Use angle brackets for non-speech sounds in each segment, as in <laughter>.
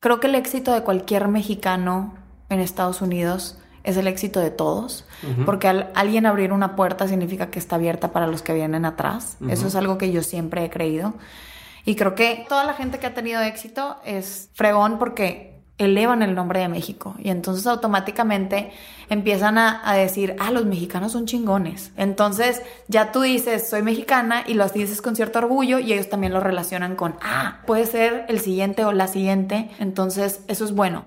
Creo que el éxito de cualquier mexicano en Estados Unidos es el éxito de todos, porque al alguien abrir una puerta significa que está abierta para los que vienen atrás. Eso es algo que yo siempre he creído. Y creo que toda la gente que ha tenido éxito es fregón porque elevan el nombre de México y entonces automáticamente empiezan a, a, decir, ah, los mexicanos son chingones. Entonces ya tú dices, soy mexicana y lo dices con cierto orgullo y ellos también lo relacionan con, ah, puede ser el siguiente o la siguiente. Entonces eso es bueno.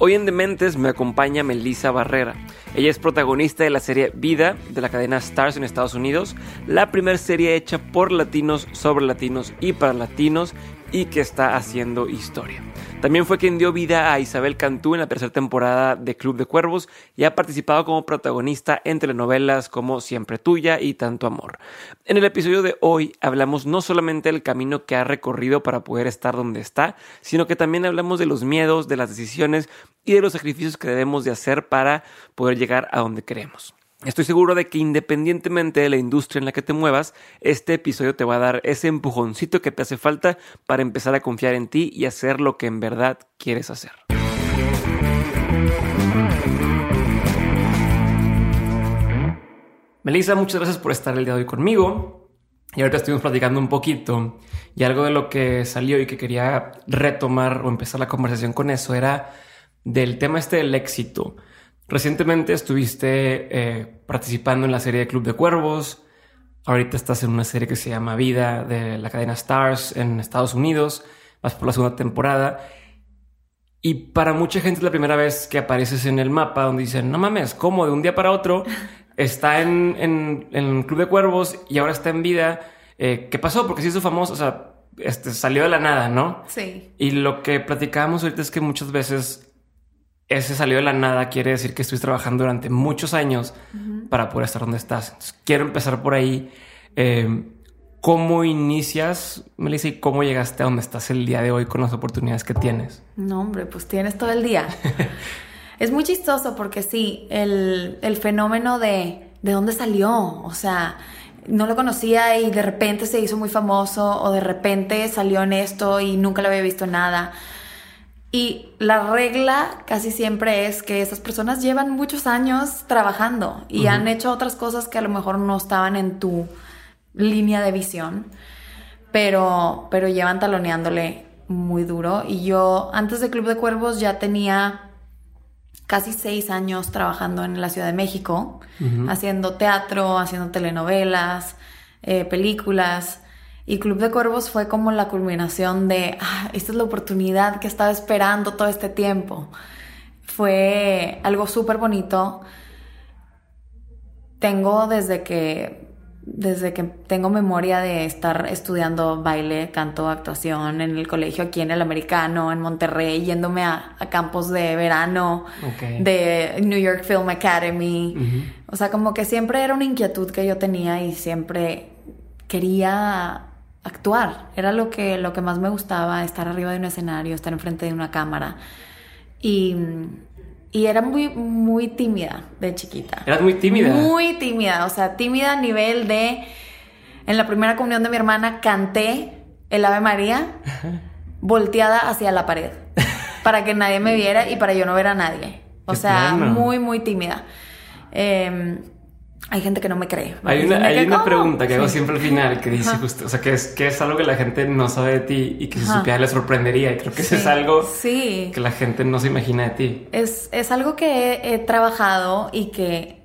Hoy en Dementes me acompaña Melissa Barrera. Ella es protagonista de la serie Vida de la cadena Stars en Estados Unidos, la primera serie hecha por latinos sobre latinos y para latinos y que está haciendo historia. También fue quien dio vida a Isabel Cantú en la tercera temporada de Club de Cuervos y ha participado como protagonista en telenovelas como Siempre Tuya y Tanto Amor. En el episodio de hoy hablamos no solamente del camino que ha recorrido para poder estar donde está, sino que también hablamos de los miedos, de las decisiones y de los sacrificios que debemos de hacer para poder llegar a donde queremos. Estoy seguro de que independientemente de la industria en la que te muevas, este episodio te va a dar ese empujoncito que te hace falta para empezar a confiar en ti y hacer lo que en verdad quieres hacer. Melissa, muchas gracias por estar el día de hoy conmigo. Y ahorita estuvimos platicando un poquito y algo de lo que salió y que quería retomar o empezar la conversación con eso era del tema este del éxito. Recientemente estuviste eh, participando en la serie de Club de Cuervos. Ahorita estás en una serie que se llama Vida de la cadena Stars en Estados Unidos. Vas por la segunda temporada. Y para mucha gente es la primera vez que apareces en el mapa donde dicen, no mames, ¿cómo? De un día para otro <laughs> está en, en, en Club de Cuervos y ahora está en vida. Eh, ¿Qué pasó? Porque se hizo famoso, o sea, este, salió de la nada, ¿no? Sí. Y lo que platicábamos ahorita es que muchas veces ese salió de la nada quiere decir que estuviste trabajando durante muchos años para poder estar donde estás. quiero empezar por ahí. Eh, ¿Cómo inicias, Melissa, y cómo llegaste a donde estás el día de hoy con las oportunidades que tienes? No, hombre, pues tienes todo el día. <laughs> es muy chistoso porque sí, el, el fenómeno de de dónde salió, o sea, no lo conocía y de repente se hizo muy famoso o de repente salió en esto y nunca lo había visto nada. Y la regla casi siempre es que esas personas llevan muchos años trabajando y han hecho otras cosas que a lo mejor no estaban en tu línea de visión, pero, pero llevan taloneándole muy duro. Y yo antes de Club de Cuervos ya tenía casi seis años trabajando en la Ciudad de México, haciendo teatro, haciendo telenovelas, eh, películas. Y Club de Cuervos fue como la culminación de, ah, esta es la oportunidad que estaba esperando todo este tiempo. Fue algo súper bonito. Tengo desde que, desde que tengo memoria de estar estudiando baile, canto, actuación en el colegio aquí en el americano, en Monterrey, yéndome a, campos de verano de New York Film Academy. O sea, como que siempre era una inquietud que yo tenía y siempre quería actuar. Era lo que, lo que más me gustaba, estar arriba de un escenario, estar enfrente de una cámara. Y, y era muy, muy tímida de chiquita. ¿Eras muy tímida? Muy tímida, o sea, tímida a nivel de... En la primera comunión de mi hermana canté el Ave María <laughs> volteada hacia la pared para que nadie me viera y para yo no ver a nadie. O sea, muy, muy tímida. Eh, hay gente que no me cree. Hay una, hay una pregunta que hago siempre al final que dice justo, o sea, que es, que es algo que la gente no sabe de ti y que si supiera le sorprendería. Y creo que eso es algo que la gente no se imagina de ti. Es, es algo que he, trabajado y que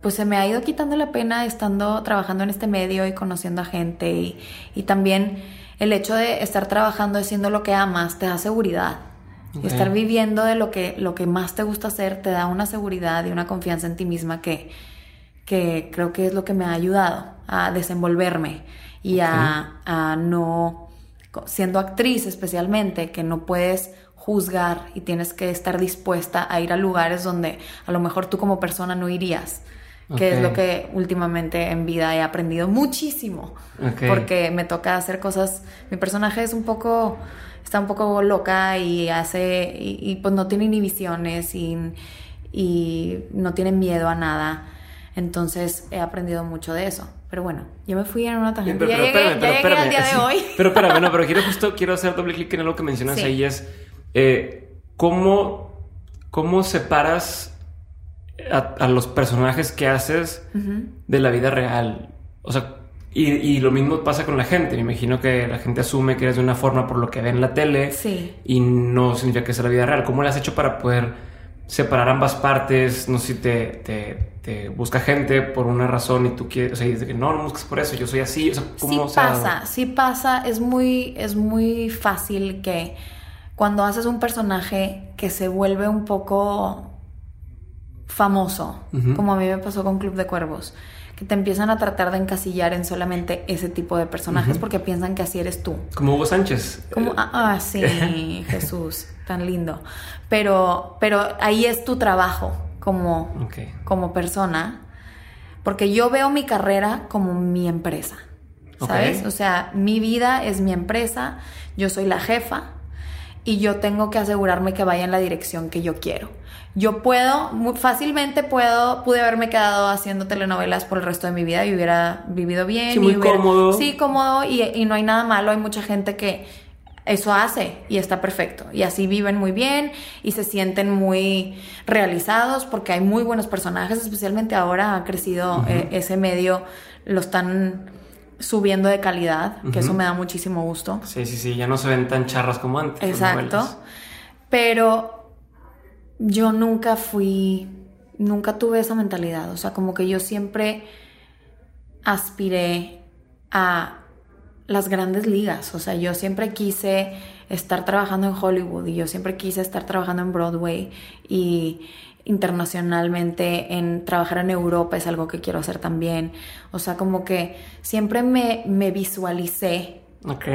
pues se me ha ido quitando la pena estando trabajando en este medio y conociendo a gente y, y también el hecho de estar trabajando haciendo lo que amas te da seguridad. Y estar viviendo de lo que, lo que más te gusta hacer te da una seguridad y una confianza en ti misma que, que creo que es lo que me ha ayudado a desenvolverme y a, no siendo actriz especialmente, que no puedes juzgar y tienes que estar dispuesta a ir a lugares donde a lo mejor tú como persona no irías. Que es lo que últimamente en vida he aprendido muchísimo. Porque me toca hacer cosas. Mi personaje es un poco. Está un poco loca y hace. Y, pues no tiene inhibiciones y, y no tiene miedo a nada. Entonces he aprendido mucho de eso. Pero bueno, yo me fui en una tangente. Pero, pero, llegué, pero, al día de hoy. <laughs> Pero espérame, no, pero quiero <laughs> justo quiero hacer doble clic en lo que mencionas ahí es eh, ¿cómo, ¿cómo separas a, los personajes que haces de la vida real? O sea, y, lo mismo pasa con la gente. Me imagino que la gente asume que eres de una forma por lo que ve en la tele y no significa que sea la vida real. ¿Cómo lo has hecho para poder separar ambas partes? No sé si te, te, busca gente por una razón y tú quieres, o sea, dices que no, no busques por eso, yo soy así. O sea, ¿cómo sí pasa, sí pasa. Es muy, es muy fácil que cuando haces un personaje que se vuelve un poco famoso, como a mí me pasó con Club de Cuervos, que te empiezan a tratar de encasillar en solamente ese tipo de personajes porque piensan que así eres tú. Como Hugo Sánchez. Como, ah, ah sí, <laughs> Jesús, tan lindo. Pero, pero ahí es tu trabajo como, como persona, porque yo veo mi carrera como mi empresa, ¿sabes? O sea, mi vida es mi empresa, yo soy la jefa y yo tengo que asegurarme que vaya en la dirección que yo quiero. Yo puedo, muy fácilmente puedo, pude haberme quedado haciendo telenovelas por el resto de mi vida y hubiera vivido bien. Sí, muy cómodo. Sí, cómodo y, y no hay nada malo. Hay mucha gente que eso hace y está perfecto. Y así viven muy bien y se sienten muy realizados porque hay muy buenos personajes, especialmente ahora ha crecido eh, ese medio, lo están subiendo de calidad, que eso me da muchísimo gusto. Sí, sí, sí, ya no se ven tan charras como antes. Exacto. Pero yo nunca fui, nunca tuve esa mentalidad, o sea, como que yo siempre aspiré a las grandes ligas, o sea, yo siempre quise estar trabajando en Hollywood y yo siempre quise estar trabajando en Broadway y internacionalmente, en trabajar en Europa es algo que quiero hacer también. O sea, como que siempre me, me visualicé. Ok.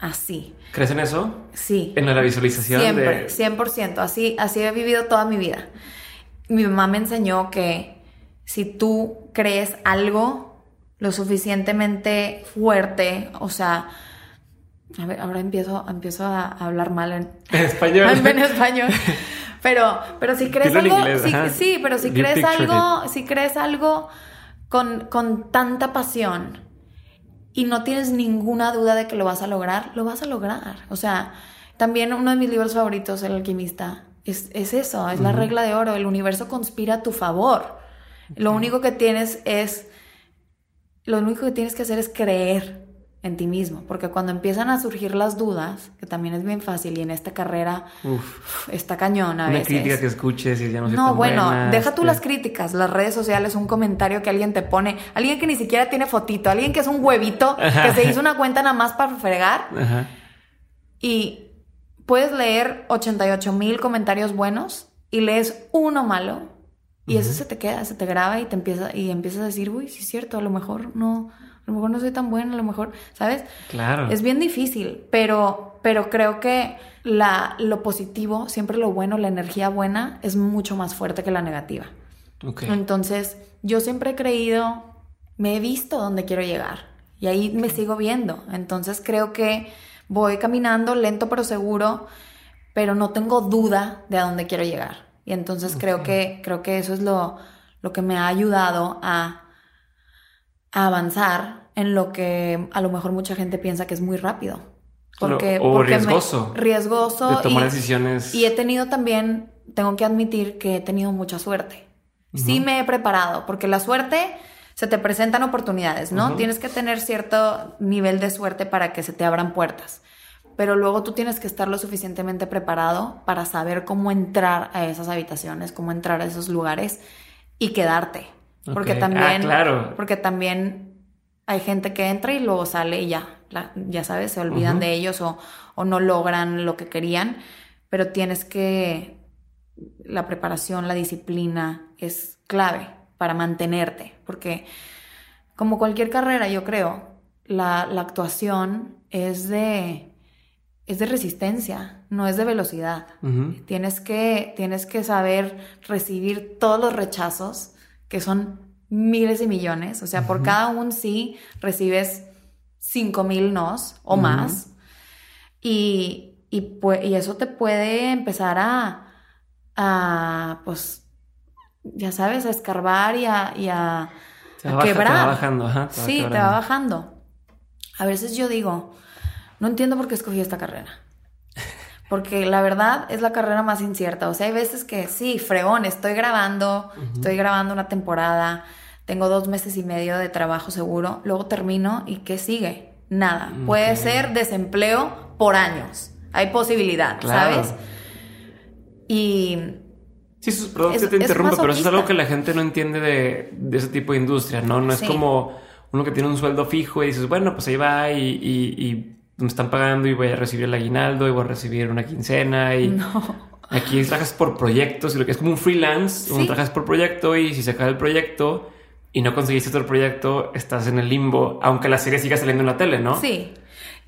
Así. ¿Crees en eso? Sí. En la visualización. Siempre, 100%. Así, así he vivido toda mi vida. Mi mamá me enseñó que si tú crees algo lo suficientemente fuerte, o sea, a ver, ahora empiezo, empiezo a hablar mal en, en español. <laughs> En español. Pero, pero si crees algo, sí, pero si crees algo, si crees algo con, con tanta pasión y no tienes ninguna duda de que lo vas a lograr, lo vas a lograr. O sea, también uno de mis libros favoritos, El alquimista, es, es eso, es la regla de oro. El universo conspira a tu favor. Lo único que tienes es, lo único que tienes que hacer es creer en ti mismo, porque cuando empiezan a surgir las dudas, que también es bien fácil y en esta carrera está cañón a Una crítica que escuches y ya no No, bueno, deja tú las críticas, las redes sociales, un comentario que alguien te pone, alguien que ni siquiera tiene fotito, alguien que es un huevito, que se hizo una cuenta nada más para fregar. Y puedes leer 88 mil comentarios buenos y lees uno malo y eso se te queda, se te graba y te empieza y empiezas a decir, uy, sí es cierto, a lo mejor no a lo mejor no soy tan buena, a lo mejor, ¿sabes? Claro. Es bien difícil, pero, pero creo que la, lo positivo, siempre lo bueno, la energía buena es mucho más fuerte que la negativa. Okay. Entonces, yo siempre he creído, me he visto dónde quiero llegar y ahí me sigo viendo. Entonces, creo que voy caminando lento pero seguro, pero no tengo duda de a dónde quiero llegar. Y entonces creo que creo que eso es lo, lo que me ha ayudado a a avanzar en lo que a lo mejor mucha gente piensa que es muy rápido. Porque, o riesgoso. riesgoso. De tomar decisiones. Y he tenido también, tengo que admitir que he tenido mucha suerte. Sí me he preparado, porque la suerte se te presentan oportunidades, ¿no? Tienes que tener cierto nivel de suerte para que se te abran puertas. Pero luego tú tienes que estar lo suficientemente preparado para saber cómo entrar a esas habitaciones, cómo entrar a esos lugares y quedarte. Porque ah, también, claro. porque también hay gente que entra y luego sale y ya, ya sabes, se olvidan de ellos o, o no logran lo que querían, pero tienes que, la preparación, la disciplina es clave para mantenerte, porque como cualquier carrera, yo creo, la, la actuación es de, es de resistencia, no es de velocidad. Tienes que, tienes que saber recibir todos los rechazos, que son miles y millones. O sea, por cada un sí recibes cinco mil nos o más. Y, y, y eso te puede empezar a, a, pues, ya sabes, a escarbar y a, y a, Te a va, baja- te quebrar. va bajando, ajá. te va sí, te va quebrando. bajando. A veces yo digo, no entiendo por qué escogí esta carrera. Porque la verdad es la carrera más incierta. O sea, hay veces que sí, fregón, estoy grabando, estoy grabando una temporada, tengo dos meses y medio de trabajo seguro, luego termino y ¿qué sigue? Nada. Puede Ok. ser desempleo por años. Hay posibilidad, Claro. ¿sabes? Y Sí, sus Es- que te es interrumpo, pero eso es algo que la gente no entiende de, de ese tipo de industria, ¿no? No es como uno que tiene un sueldo fijo y dices, bueno, pues ahí va y, y- y me están pagando y voy a recibir el aguinaldo y voy a recibir una quincena y no. aquí trabajas por proyectos, y lo que es como un freelance, Sí. trabajas por proyecto y si se acaba el proyecto y no conseguiste otro proyecto, estás en el limbo, aunque la serie siga saliendo en la tele, ¿no? Sí.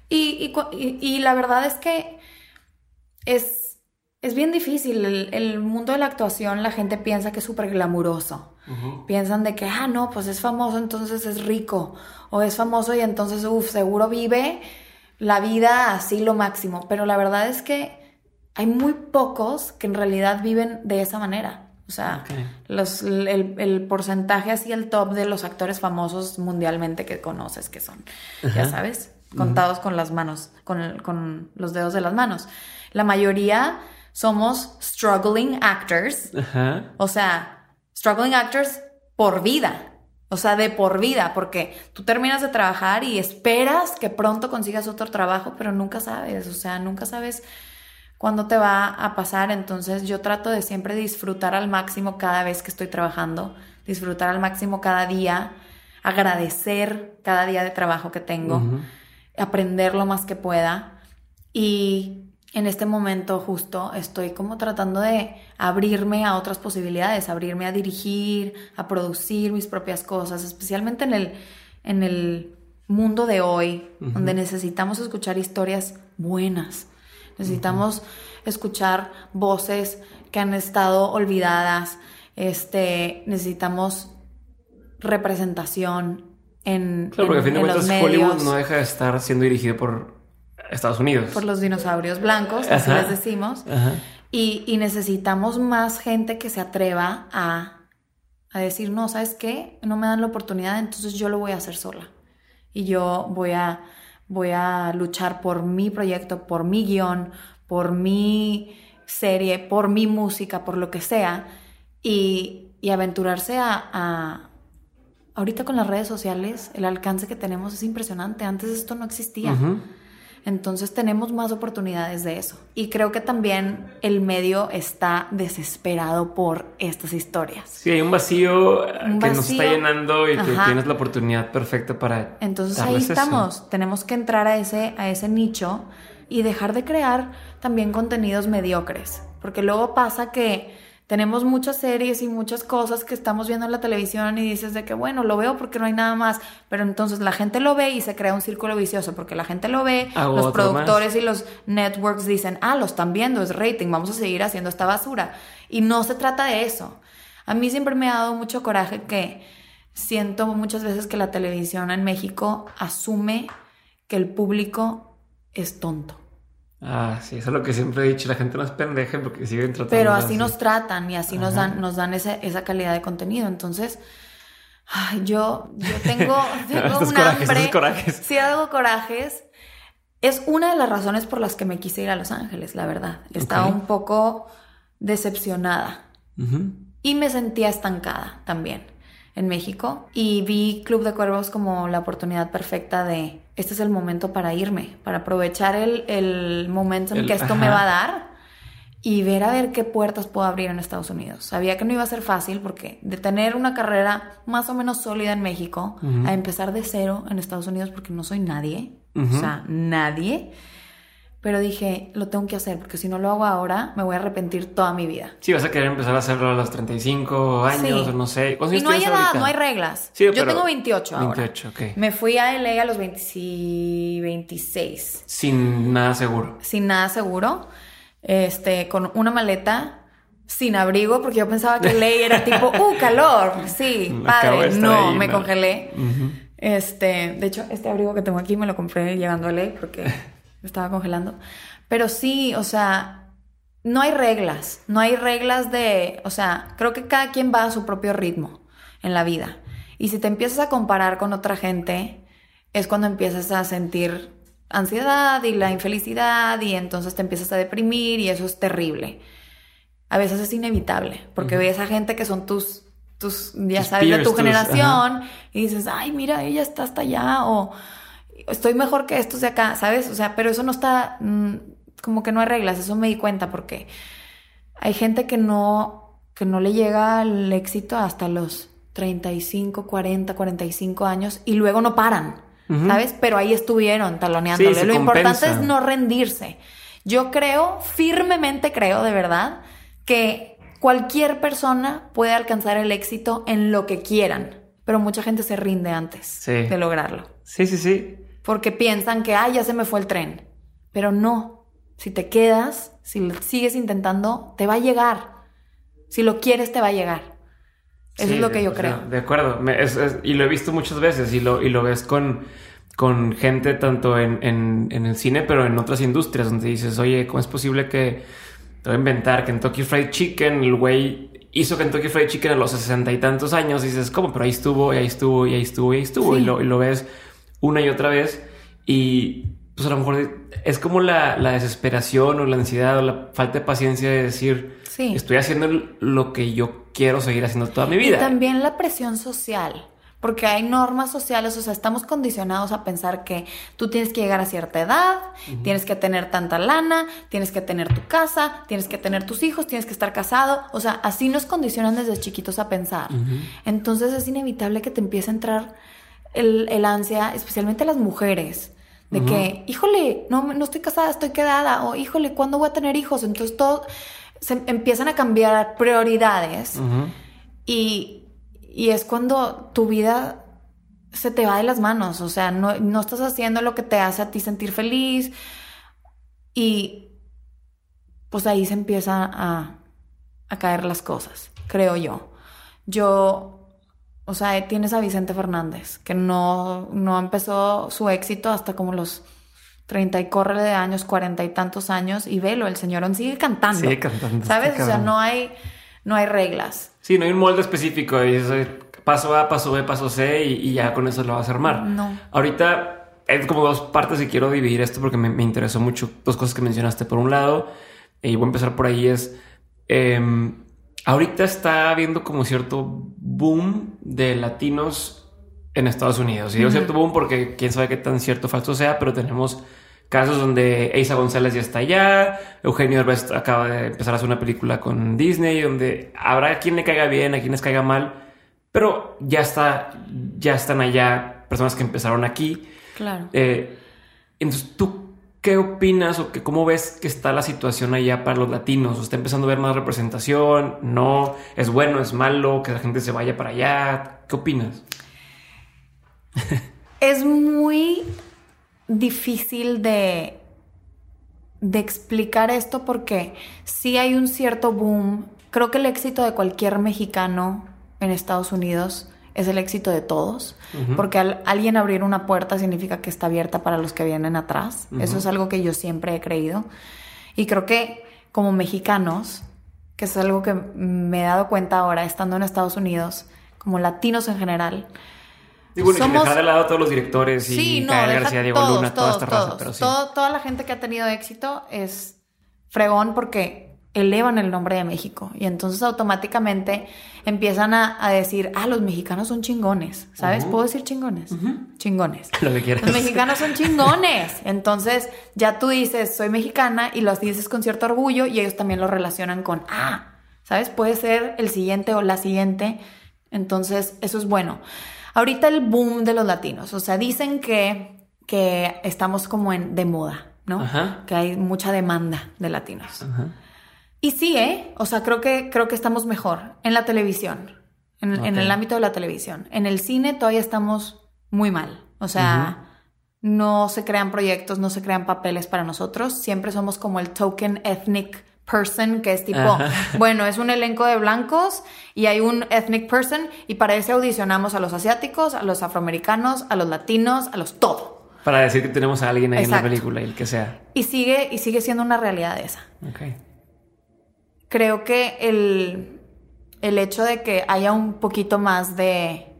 Y, y la verdad es que es, es bien difícil. El, el mundo de la actuación, la gente piensa que es súper glamuroso. Piensan de que, ah, no, pues es famoso, entonces es rico. O es famoso y entonces, uff, seguro vive la vida así lo máximo. Pero la verdad es que hay muy pocos que en realidad viven de esa manera. O sea, los, el, el porcentaje así, el top de los actores famosos mundialmente que conoces, que son, ya sabes, contados con las manos, con, con los dedos de las manos. La mayoría somos struggling actors, Ajá. o sea, struggling actors por vida. O sea, de por vida, porque tú terminas de trabajar y esperas que pronto consigas otro trabajo, pero nunca sabes, o sea, nunca sabes cuándo te va a pasar. Entonces yo trato de siempre disfrutar al máximo cada vez que estoy trabajando, disfrutar al máximo cada día, agradecer cada día de trabajo que tengo aprender lo más que pueda. Y en este momento justo estoy como tratando de abrirme a otras posibilidades, abrirme a dirigir, a producir mis propias cosas, especialmente en el, en el mundo de hoy, donde necesitamos escuchar historias buenas. Necesitamos escuchar voces que han estado olvidadas. Este, necesitamos representación en, Claro, porque a fin de cuentas Hollywood no deja de estar siendo dirigido por Estados Unidos. por los dinosaurios blancos, así Ajá. les decimos. Ajá. Y, y necesitamos más gente que se atreva a, a decir, no, ¿sabes qué? No me dan la oportunidad, entonces yo lo voy a hacer sola. Y yo voy a, voy a luchar por mi proyecto, por mi guion, por mi serie, por mi música, por lo que sea. Y, y aventurarse a, a... Ahorita con las redes sociales, el alcance que tenemos es impresionante. Antes esto no existía. Ujú. Entonces tenemos más oportunidades de eso. Y creo que también el medio está desesperado por estas historias. Sí, hay un vacío Un que nos está llenando y que tienes la oportunidad perfecta para. Entonces ahí eso. estamos. Tenemos que entrar a ese, a ese nicho y dejar de crear también contenidos mediocres. Porque luego pasa que tenemos muchas series y muchas cosas que estamos viendo en la televisión y dices de que bueno, lo veo porque no hay nada más. Pero entonces la gente lo ve y se crea un círculo vicioso porque la gente lo ve, Hago los productores y los networks dicen, ah, lo están viendo, es rating, vamos a seguir haciendo esta basura. Y no se trata de eso. A mí siempre me ha dado mucho coraje que siento muchas veces que la televisión en México asume que el público es tonto. Ah, sí, eso es lo que siempre he dicho. La gente no es pendeja porque siguen tratando. Pero así nos tratan y así nos dan, nos dan ese- esa calidad de contenido. Entonces, ay, yo, yo tengo, <laughs> tengo un corajes, hambre. estos corajes. Sí, hago corajes. Es una de las razones por las que me quise ir a Los Ángeles, la verdad. Estaba un poco decepcionada. Y me sentía estancada también en México. Y vi Club de Cuervos como la oportunidad perfecta de, este es el momento para irme, para aprovechar el, el momento en El- que esto me ajá. va a dar y ver a ver qué puertas puedo abrir en Estados Unidos. Sabía que no iba a ser fácil porque de tener una carrera más o menos sólida en México a empezar de cero en Estados Unidos porque no soy nadie, Ujú. o sea, nadie. Pero dije, lo tengo que hacer porque si no lo hago ahora me voy a arrepentir toda mi vida. Sí, vas a querer empezar a hacerlo a los 35 años, Sí. no sé. ¿Cuántos Y no hay edad, ahorita? no hay reglas. Sí, Yo pero- tengo 28 ahora. 28, ok. Me fui a LA a los 20 26, Sin nada seguro. sin nada seguro, este, con una maleta, sin abrigo, porque yo pensaba que LA era <laughs> tipo, ¡uh, calor! Sí, padre. No, ahí, me no. congelé. Este, de hecho, este abrigo que tengo aquí me lo compré llegando a LA porque <laughs> me estaba congelando. Pero sí, o sea, no hay reglas, no hay reglas de, o sea, creo que cada quien va a su propio ritmo en la vida. Y si te empiezas a comparar con otra gente, es cuando empiezas a sentir ansiedad y la infelicidad y entonces te empiezas a deprimir y eso es terrible. A veces es inevitable, porque ves a gente que son tus, tus ya Tus sabes, de tu tus- generación y dices, ay, mira, ella está hasta allá o estoy mejor que estos de acá, ¿sabes? O sea, pero eso no está, mm, como que no hay reglas, eso me di cuenta porque hay gente que no, que no le llega al éxito hasta los 35, 40, 45 años y luego no paran. ¿sabes? Pero ahí estuvieron taloneándole. Sí, Lo importante es no rendirse. Yo creo, firmemente creo, de verdad, que cualquier persona puede alcanzar el éxito en lo que quieran, pero mucha gente se rinde antes Sí. de lograrlo, Sí, sí, sí. Porque piensan que, ay, ya se me fue el tren, pero no, si te quedas, si lo sigues intentando, te va a llegar, si lo quieres, te va a llegar. Eso Sí, es lo que yo sea, creo. de acuerdo. Me- es- es- y lo he visto muchas veces y lo, y lo ves con, con gente tanto en, en- en el cine, pero en otras industrias donde dices, oye, ¿cómo es posible que te voy a inventar Kentucky Fried Chicken? El güey hizo Kentucky Fried Chicken a los sesenta y tantos años. Y dices, ¿cómo? Pero ahí estuvo, y ahí estuvo, y ahí estuvo, y ahí estuvo. Sí. Y, lo, y lo ves una y otra vez. Y pues a lo mejor es como la, la desesperación o la ansiedad o la falta de paciencia de decir, Sí. estoy haciendo lo que yo quiero seguir haciendo toda mi vida. Y también la presión social, porque hay normas sociales, o sea, estamos condicionados a pensar que tú tienes que llegar a cierta edad, tienes que tener tanta lana, tienes que tener tu casa, tienes que tener tus hijos, tienes que estar casado, o sea, así nos condicionan desde chiquitos a pensar. Entonces es inevitable que te empiece a entrar el, el ansia, especialmente las mujeres. De que, híjole, no, no estoy casada, estoy quedada. O, híjole, ¿cuándo voy a tener hijos? Entonces, todo se empiezan a cambiar prioridades. Y, y es cuando tu vida se te va de las manos, o sea, no, no estás haciendo lo que te hace a ti sentir feliz y pues ahí se empieza a, a caer las cosas, creo yo. Yo, o sea, tienes a Vicente Fernández, que no, no empezó su éxito hasta como los 30 y corre de años, 40 y tantos años, y velo, el señor aún sigue cantando. Sigue cantando, ¿Sabes? O sea, no hay, no hay reglas. Sí, no hay un molde específico. Y es, eh, paso A, paso B, paso C y, y ya con eso lo vas a armar. No. Ahorita es como dos partes y quiero dividir esto porque me, me interesó mucho dos cosas que mencionaste. Por un lado, y voy a empezar por ahí, es... em, ahorita está habiendo como cierto boom de latinos en Estados Unidos. Y digo cierto boom porque quién sabe qué tan cierto o falso sea, pero tenemos casos donde Eiza González ya está allá, Eugenio Derbez acaba de empezar a hacer una película con Disney, donde habrá quien le caiga bien, a quien les caiga mal, pero ya está, ya están allá personas que empezaron aquí. Claro. Eh, entonces, ¿tú qué opinas o que, cómo ves que está la situación allá para los latinos? ¿Está empezando a ver más representación? ¿No? ¿Es bueno? ¿Es malo? ¿Que la gente se vaya para allá? ¿Qué opinas? <laughs> Es muy difícil de, de explicar esto porque sí hay un cierto boom. Creo que el éxito de cualquier mexicano en Estados Unidos es el éxito de todos, porque al alguien abrir una puerta significa que está abierta para los que vienen atrás. Eso es algo que yo siempre he creído. Y creo que como mexicanos, que es algo que me he dado cuenta ahora estando en Estados Unidos, como latinos en general, Y bueno, y Somos- dejar de lado a todos los directores y Sí, no, Gael García, Diego todos, Luna, toda todos, esta raza, todos. pero sí. Todo- toda la gente que ha tenido éxito es fregón porque elevan el nombre de México y entonces automáticamente empiezan a, a decir, ah, los mexicanos son chingones, ¿sabes? ¿Puedo decir chingones? Chingones. <laughs> Lo que quieras. Los mexicanos son chingones. Entonces ya tú dices, soy mexicana y lo dices con cierto orgullo y ellos también lo relacionan con, ah, ¿sabes? Puede ser el siguiente o la siguiente. Entonces eso es bueno. Ahorita el boom de los latinos, o sea, dicen que, que estamos como en de moda, ¿no? Ajá. Que hay mucha demanda de latinos. Ajá. Y sí, ¿eh? O sea, creo que, creo que estamos mejor en la televisión, en, el ámbito de la televisión. En el cine todavía estamos muy mal. O sea, no se crean proyectos, no se crean papeles para nosotros. Siempre somos como el token ethnic person, que es tipo, Ajá. <laughs> bueno, es un elenco de blancos y hay un ethnic person y para ese audicionamos a los asiáticos, a los afroamericanos, a los latinos, a los todo. Para decir que tenemos a alguien ahí en la película y el que sea. Y sigue, y sigue siendo una realidad esa. Ok. Creo que el, el hecho de que haya un poquito más de,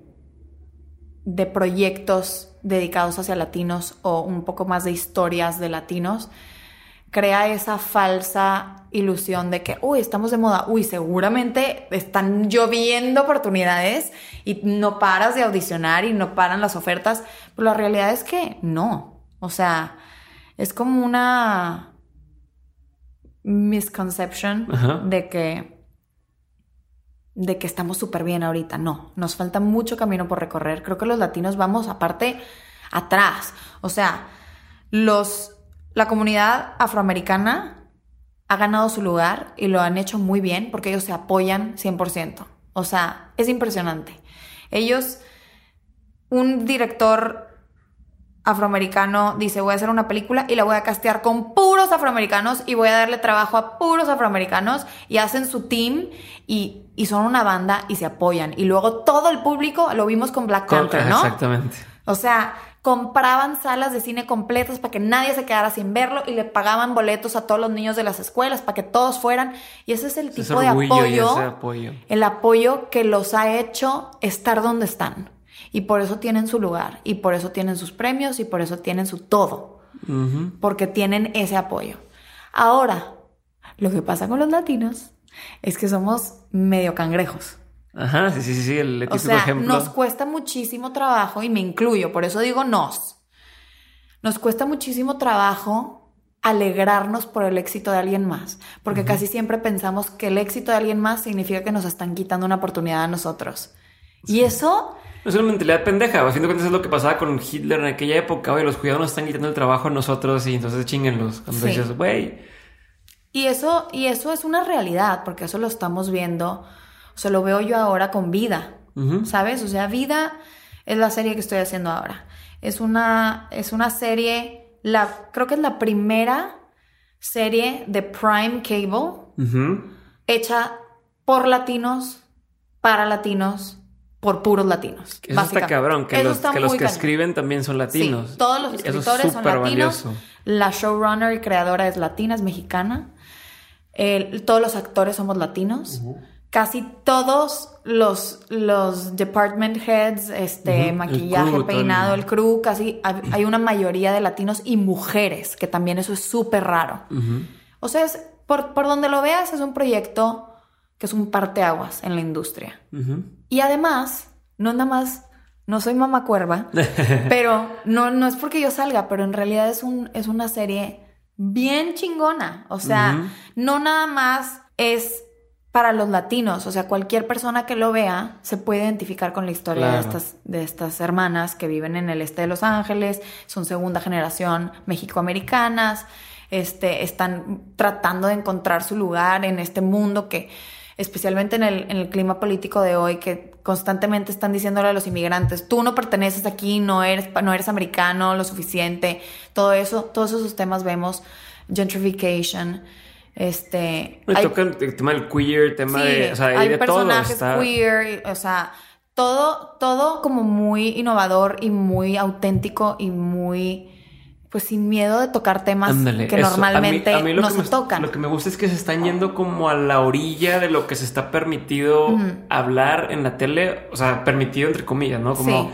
de proyectos dedicados hacia latinos o un poco más de historias de latinos crea esa falsa ilusión de que, uy, estamos de moda, uy, seguramente están lloviendo oportunidades y no paras de audicionar y no paran las ofertas, pero la realidad es que no, o sea, es como una misconception Ajá. de que de que estamos súper bien ahorita. No, nos falta mucho camino por recorrer. Creo que los latinos vamos aparte atrás. O sea, los la comunidad afroamericana ha ganado su lugar y lo han hecho muy bien porque ellos se apoyan 100%. O sea, es impresionante. Ellos un director afroamericano dice voy a hacer una película y la voy a castear con puros afroamericanos y voy a darle trabajo a puros afroamericanos y hacen su team y, y son una banda y se apoyan y luego todo el público lo vimos con Black Panther, ¿no? Exactamente. O sea, compraban salas de cine completas para que nadie se quedara sin verlo y le pagaban boletos a todos los niños de las escuelas para que todos fueran y ese es el Ese tipo de apoyo apoyo. el apoyo que los ha hecho estar donde están. Y por eso tienen su lugar, y por eso tienen sus premios, y por eso tienen su todo, porque tienen ese apoyo. Ahora, lo que pasa con los latinos es que somos medio cangrejos. Ajá, sí, sí, sí, el típico O sea, ejemplo. nos cuesta muchísimo trabajo, y me incluyo, por eso digo nos. Nos cuesta muchísimo trabajo alegrarnos por el éxito de alguien más, porque casi siempre pensamos que el éxito de alguien más significa que nos están quitando una oportunidad a nosotros. Y eso, Es una mentalidad pendeja. A fin de cuentas es lo que pasaba con Hitler en aquella época. Oye, los cuidados nos están quitando el trabajo a nosotros y entonces chinguenlos. Cuando Sí. dices, güey, y eso, y eso es una realidad, porque eso lo estamos viendo, o sea, lo veo yo ahora con vida. ¿sabes? O sea, vida es la serie que estoy haciendo ahora. Es una, es una serie, la, creo que es la primera serie de Prime Cable hecha por latinos, para latinos, por puros latinos. Eso está cabrón. Que Eso los, está que, los que escriben también son latinos. Sí, todos los es escritores son latinos. valioso. La showrunner y creadora es latina, es mexicana. El- todos los actores somos latinos. Casi todos los, los department heads, este, maquillaje, crew, peinado, el- crew, casi hay una mayoría de latinos y mujeres, que también eso es súper raro. O sea, es- por, por donde lo veas, es un proyecto que es un parteaguas en la industria. Y además, no nada más, no soy mamá cuerva, <laughs> pero no, no es porque yo salga, pero en realidad es, un, es una serie bien chingona. O sea, no nada más es para los latinos, o sea, cualquier persona que lo vea se puede identificar con la historia de, estas, de estas hermanas que viven en el este de Los Ángeles, son segunda generación mexicoamericanas, este, están tratando de encontrar su lugar en este mundo que, especialmente en el, en el clima político de hoy, que constantemente están diciéndole a los inmigrantes, tú no perteneces aquí, no eres, no eres americano lo suficiente, todo eso, todos esos temas vemos, gentrification, este... Me hay- tocan el tema del queer, el tema Sí, de. O sea, hay, de personajes todo. Queer, o sea, todo, todo como muy innovador y muy auténtico y muy, pues sin miedo de tocar temas que eso. normalmente A mí- a mí lo no que se me- tocan. Lo que me gusta es que se están yendo como a la orilla de lo que se está permitido hablar en la tele, o sea, permitido entre comillas, ¿no? Como, Sí.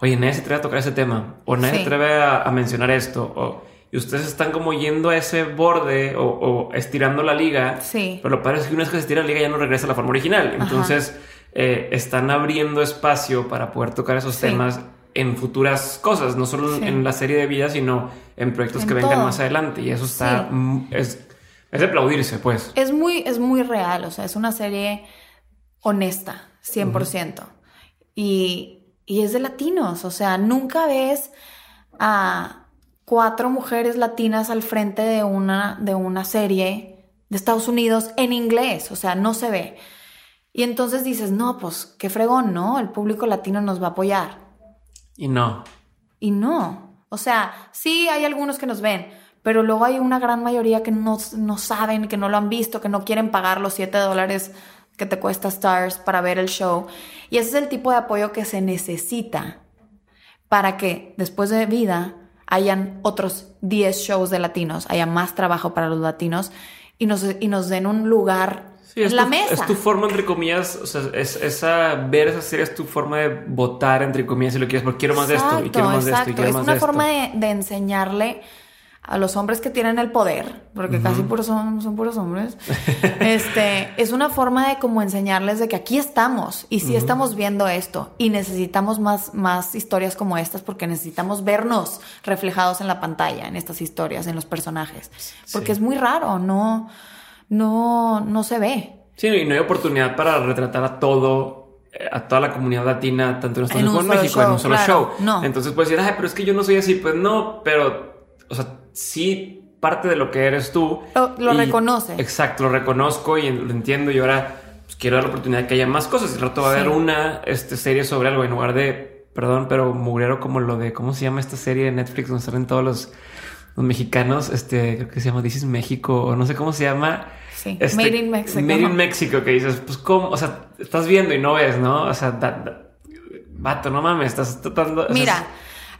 oye, nadie se atreve a tocar ese tema, o nadie Sí. se atreve a, a mencionar esto, o, y ustedes están como yendo a ese borde o, o estirando la liga. Sí. Pero lo padre es que una vez que se estira la liga ya no regresa a la forma original. Entonces, eh, están abriendo espacio para poder tocar esos Sí. temas en futuras cosas, no solo Sí. en la serie de vida, sino en proyectos En que vengan todo. más adelante. Y eso está. Sí. es, es de aplaudirse, pues. Es muy, es muy real, o sea, es una serie honesta, 100%. y, y es de latinos, o sea, nunca ves a cuatro mujeres latinas al frente de una, de una serie de Estados Unidos en inglés, o sea, no se ve. Y entonces dices, no, pues qué fregón, ¿no? El público latino nos va a apoyar. Y no. Y no. O sea, sí hay algunos que nos ven, pero luego hay una gran mayoría que no, no saben, que no lo han visto, que no quieren pagar los 7 dólares que te cuesta Stars para ver el show. Y ese es el tipo de apoyo que se necesita para que después de vida hayan otros 10 shows de latinos, haya más trabajo para los latinos y nos, y nos den un lugar en la mesa. Es tu forma, entre comillas, o sea, es, esa, ver esa serie es tu forma de votar, entre comillas, si lo quieres, porque quiero más de esto y quiero más de esto y quiero es más una de forma esto. de, de enseñarle a los hombres que tienen el poder, porque casi puros son, son puros hombres, <laughs> este, es una forma de como enseñarles de que aquí estamos y sí estamos viendo esto y necesitamos más, más historias como estas porque necesitamos vernos reflejados en la pantalla, en estas historias, en los personajes, porque Sí. es muy raro, no, no, no se ve. Sí, y no hay oportunidad para retratar a todo, eh, a toda la comunidad latina, tanto en Estados En Unidos un como en México, en show, un solo claro. show. No. Entonces puedes decir, ay, pero es que yo no soy así. Pues no, pero, o sea, sí parte de lo que eres tú. Lo- lo Y- reconoce. Exacto, lo reconozco y lo entiendo y ahora pues, quiero dar la oportunidad de que haya más cosas. Al rato va a Sí. haber una este, serie sobre algo en lugar de, perdón, pero mugrero como lo de, ¿cómo se llama esta serie de Netflix donde salen todos los, los mexicanos? Este, creo que se llama This is México o no sé cómo se llama. Sí, Este, Made in Mexico. Made in Mexico, que dices, pues, ¿cómo? O sea, estás viendo y no ves, ¿no? O sea, da- da- vato, no mames, estás tratando. o sea, Mira,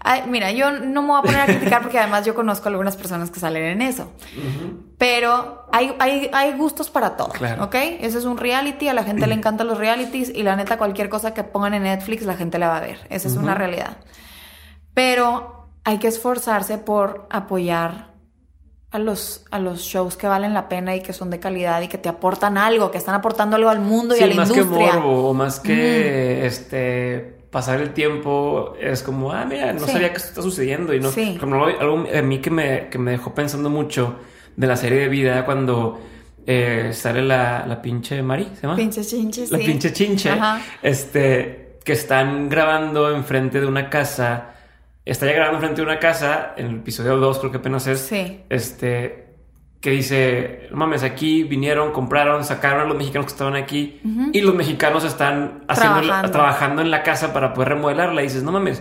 ay, mira, yo no me voy a poner a criticar porque además yo conozco algunas personas que salen en eso. Pero hay, hay, hay gustos para todo, Claro. ¿ok? Ese es un reality, a la gente le <clears throat> encantan los realities y la neta cualquier cosa que pongan en Netflix la gente la va a ver. Esa es una realidad. Pero hay que esforzarse por apoyar a los, a los shows que valen la pena y que son de calidad y que te aportan algo, que están aportando algo al mundo y a la más industria. que morbo o más que este pasar el tiempo es como, ah, mira, no Sí. sabía que esto está sucediendo y no. Sí. Como algo a mí que me, que me dejó pensando mucho de la serie de vida cuando eh, sale la, la pinche Mari, ¿se llama? Pinche chinche, la pinche chinche, Ajá. este, que están grabando enfrente de una casa, está ya grabando enfrente de una casa, en el episodio 2 creo que apenas es, Sí. este, que dice, no mames, aquí vinieron, compraron, sacaron a los mexicanos que estaban aquí y los mexicanos están haciendo, Trabajando. trabajando en la casa para poder remodelarla y dices, no mames,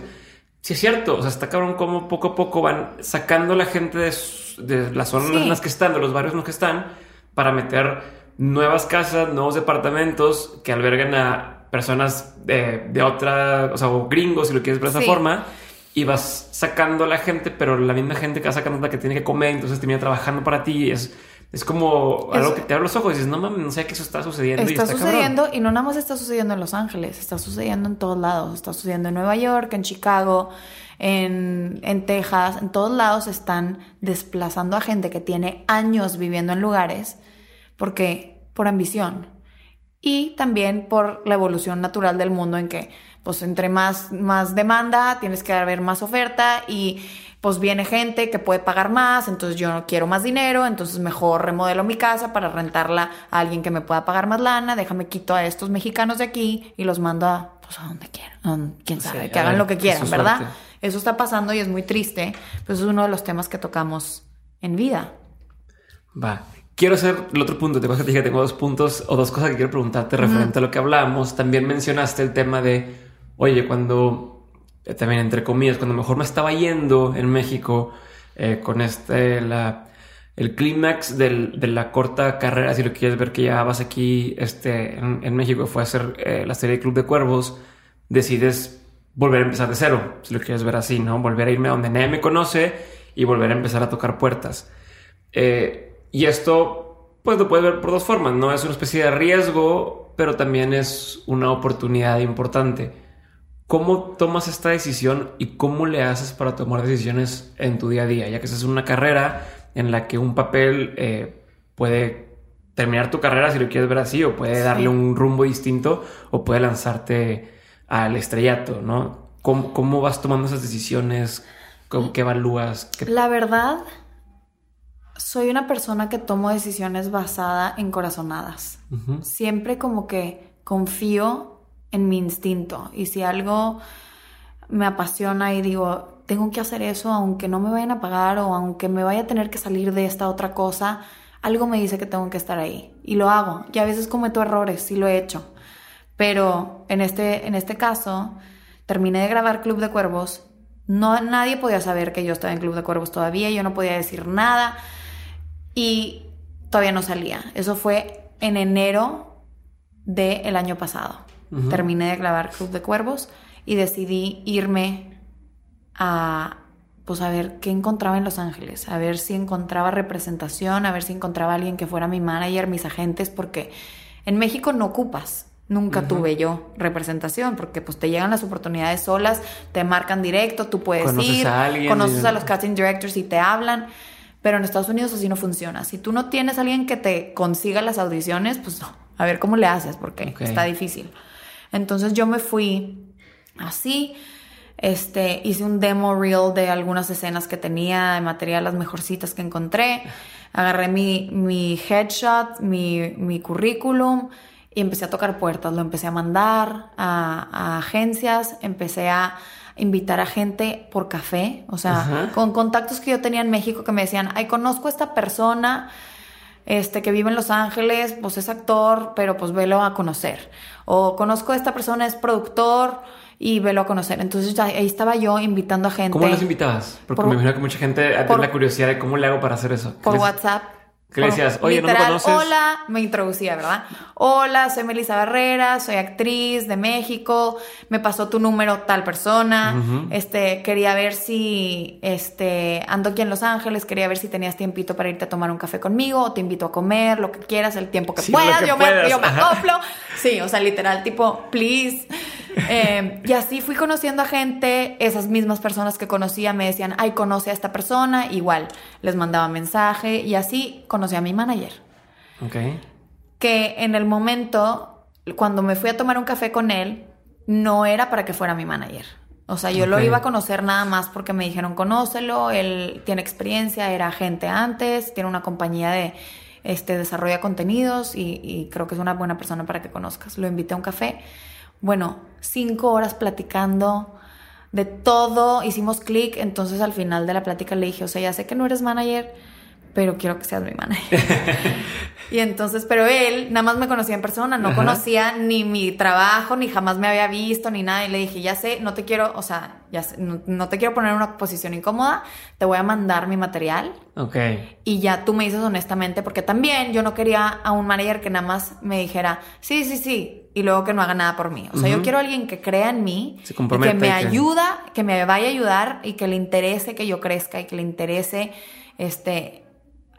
sí es cierto, o sea, está cabrón como poco a poco van sacando la gente de, de las zonas Sí. en las que están, de los barrios en los que están, para meter nuevas casas, nuevos departamentos que alberguen a personas de, de otra, o sea, o gringos, si lo quieres ver de esa forma, y vas sacando a la gente, pero la misma gente que va sacando es la que tiene que comer, entonces termina trabajando para ti, es, es como algo que te abre los ojos y dices, no mames, no sé que eso está sucediendo. y Está está cabrón". sucediendo y no nada más está sucediendo en Los Ángeles, está sucediendo en todos lados. Está sucediendo en Nueva York, en Chicago, en, en Texas, en todos lados están desplazando a gente que tiene años viviendo en lugares porque por ambición y también por la evolución natural del mundo en que pues entre más, más demanda tienes que haber más oferta y pues viene gente que puede pagar más, entonces yo no quiero más dinero, entonces mejor remodelo mi casa para rentarla a alguien que me pueda pagar más lana, déjame quito a estos mexicanos de aquí y los mando a, pues, a donde quieran, quién sabe, que hagan ver, lo que quieran, ¿verdad? suerte. Eso está pasando y es muy triste, pues es uno de los temas que tocamos en vida. Va. Quiero hacer el otro punto. Te que tengo dos puntos o dos cosas que quiero preguntarte referente a lo que hablábamos. También mencionaste el tema de, oye, cuando, eh, también entre comillas, cuando mejor me estaba yendo en México eh, con este, el clímax de la corta carrera, si lo quieres ver que ya vas aquí este, en, en México, fue hacer eh, la serie Club de Cuervos, decides volver a empezar de cero, si lo quieres ver así, ¿no? Volver a irme a donde nadie me conoce y volver a empezar a tocar puertas. Eh, y esto, pues lo puedes ver por dos formas, ¿no? Es una especie de riesgo, pero también es una oportunidad importante. ¿Cómo tomas esta decisión y cómo le haces para tomar decisiones en tu día a día? Ya que estás en una carrera en la que un papel eh, puede terminar tu carrera si lo quieres ver así, o puede darle un rumbo distinto, o puede lanzarte al estrellato, ¿no? ¿Cómo, cómo vas tomando esas decisiones? ¿Cómo, ¿Qué evalúas? ¿Qué- La verdad, soy una persona que tomo decisiones basada en corazonadas. Siempre como que confío en mi instinto y si algo me apasiona y digo, tengo que hacer eso, aunque no me vayan a pagar o aunque me vaya a tener que salir de esta otra cosa, algo me dice que tengo que estar ahí. Y lo hago. Y a veces cometo errores, sí lo he hecho. Pero en este, en este caso, terminé de grabar Club de Cuervos. No, nadie podía saber que yo estaba en Club de Cuervos todavía. Yo no podía decir nada. Y todavía no salía. Eso fue en enero del año pasado. Terminé de grabar Club de Cuervos y decidí irme a pues a ver qué encontraba en Los Ángeles, a ver si encontraba representación, a ver si encontraba alguien que fuera mi manager, mis agentes, porque en México no ocupas. Nunca tuve yo representación porque pues te llegan las oportunidades solas, te marcan directo, tú puedes ir, a conoces a los casting directors y te hablan, pero en Estados Unidos así no funciona. Si tú no tienes a alguien que te consiga las audiciones, pues no, a ver cómo le haces porque está difícil. Entonces yo me fui así, este, hice un demo reel de algunas escenas que tenía, de material, las mejorcitas que encontré. Agarré mi, mi headshot, mi, mi currículum y empecé a tocar puertas. Lo empecé a mandar a, agencias, empecé a invitar a gente por café, o sea, con contactos que yo tenía en México que me decían, ay, conozco a esta persona este, que vive en Los Ángeles, pues es actor, pero pues velo a conocer. O conozco a esta persona, es productor, y velo a conocer. Entonces ahí estaba yo invitando a gente. ¿Cómo los invitabas? Porque me imagino que mucha gente tiene la curiosidad de cómo le hago para hacer eso. Por WhatsApp. ¿Qué le decías? Oye, ¿no me conoces? Hola, me introducía, ¿verdad? Hola, soy Melissa Barrera, soy actriz de México, me pasó tu número tal persona, este, quería ver si, este, ando aquí en Los Ángeles, quería ver si tenías tiempito para irte a tomar un café conmigo, o te invito a comer, lo que quieras, el tiempo que puedas, yo, Me, yo me acoplo. Sí, o sea, literal, tipo, please. Eh, y así fui conociendo a gente, esas mismas personas que conocía me decían, ay, conoce a esta persona, igual, les mandaba mensaje, y así conocí a mi manager. Ok. Que en el momento, cuando me fui a tomar un café con él, no era para que fuera mi manager. O sea, yo lo iba a conocer nada más porque me dijeron, conócelo, él tiene experiencia, era agente antes, tiene una compañía de este, desarrolla contenidos y, y creo que es una buena persona para que conozcas. Lo invité a un café. Bueno, cinco horas platicando de todo, hicimos clic, entonces al final de la plática le dije, o sea, ya sé que no eres manager, pero quiero que seas mi manager. <laughs> y entonces, pero él nada más me conocía en persona, no conocía ni mi trabajo, ni jamás me había visto, ni nada. Y le dije, ya sé, no te quiero, o sea, ya no, te quiero poner en una posición incómoda, te voy a mandar mi material. Ok. Y ya tú me dices honestamente, porque también yo no quería a un manager que nada más me dijera, sí, sí, sí, y luego que no haga nada por mí. O sea, yo quiero a alguien que crea en mí, Se que me ayuda, que me vaya a ayudar y que le interese que yo crezca y que le interese, este,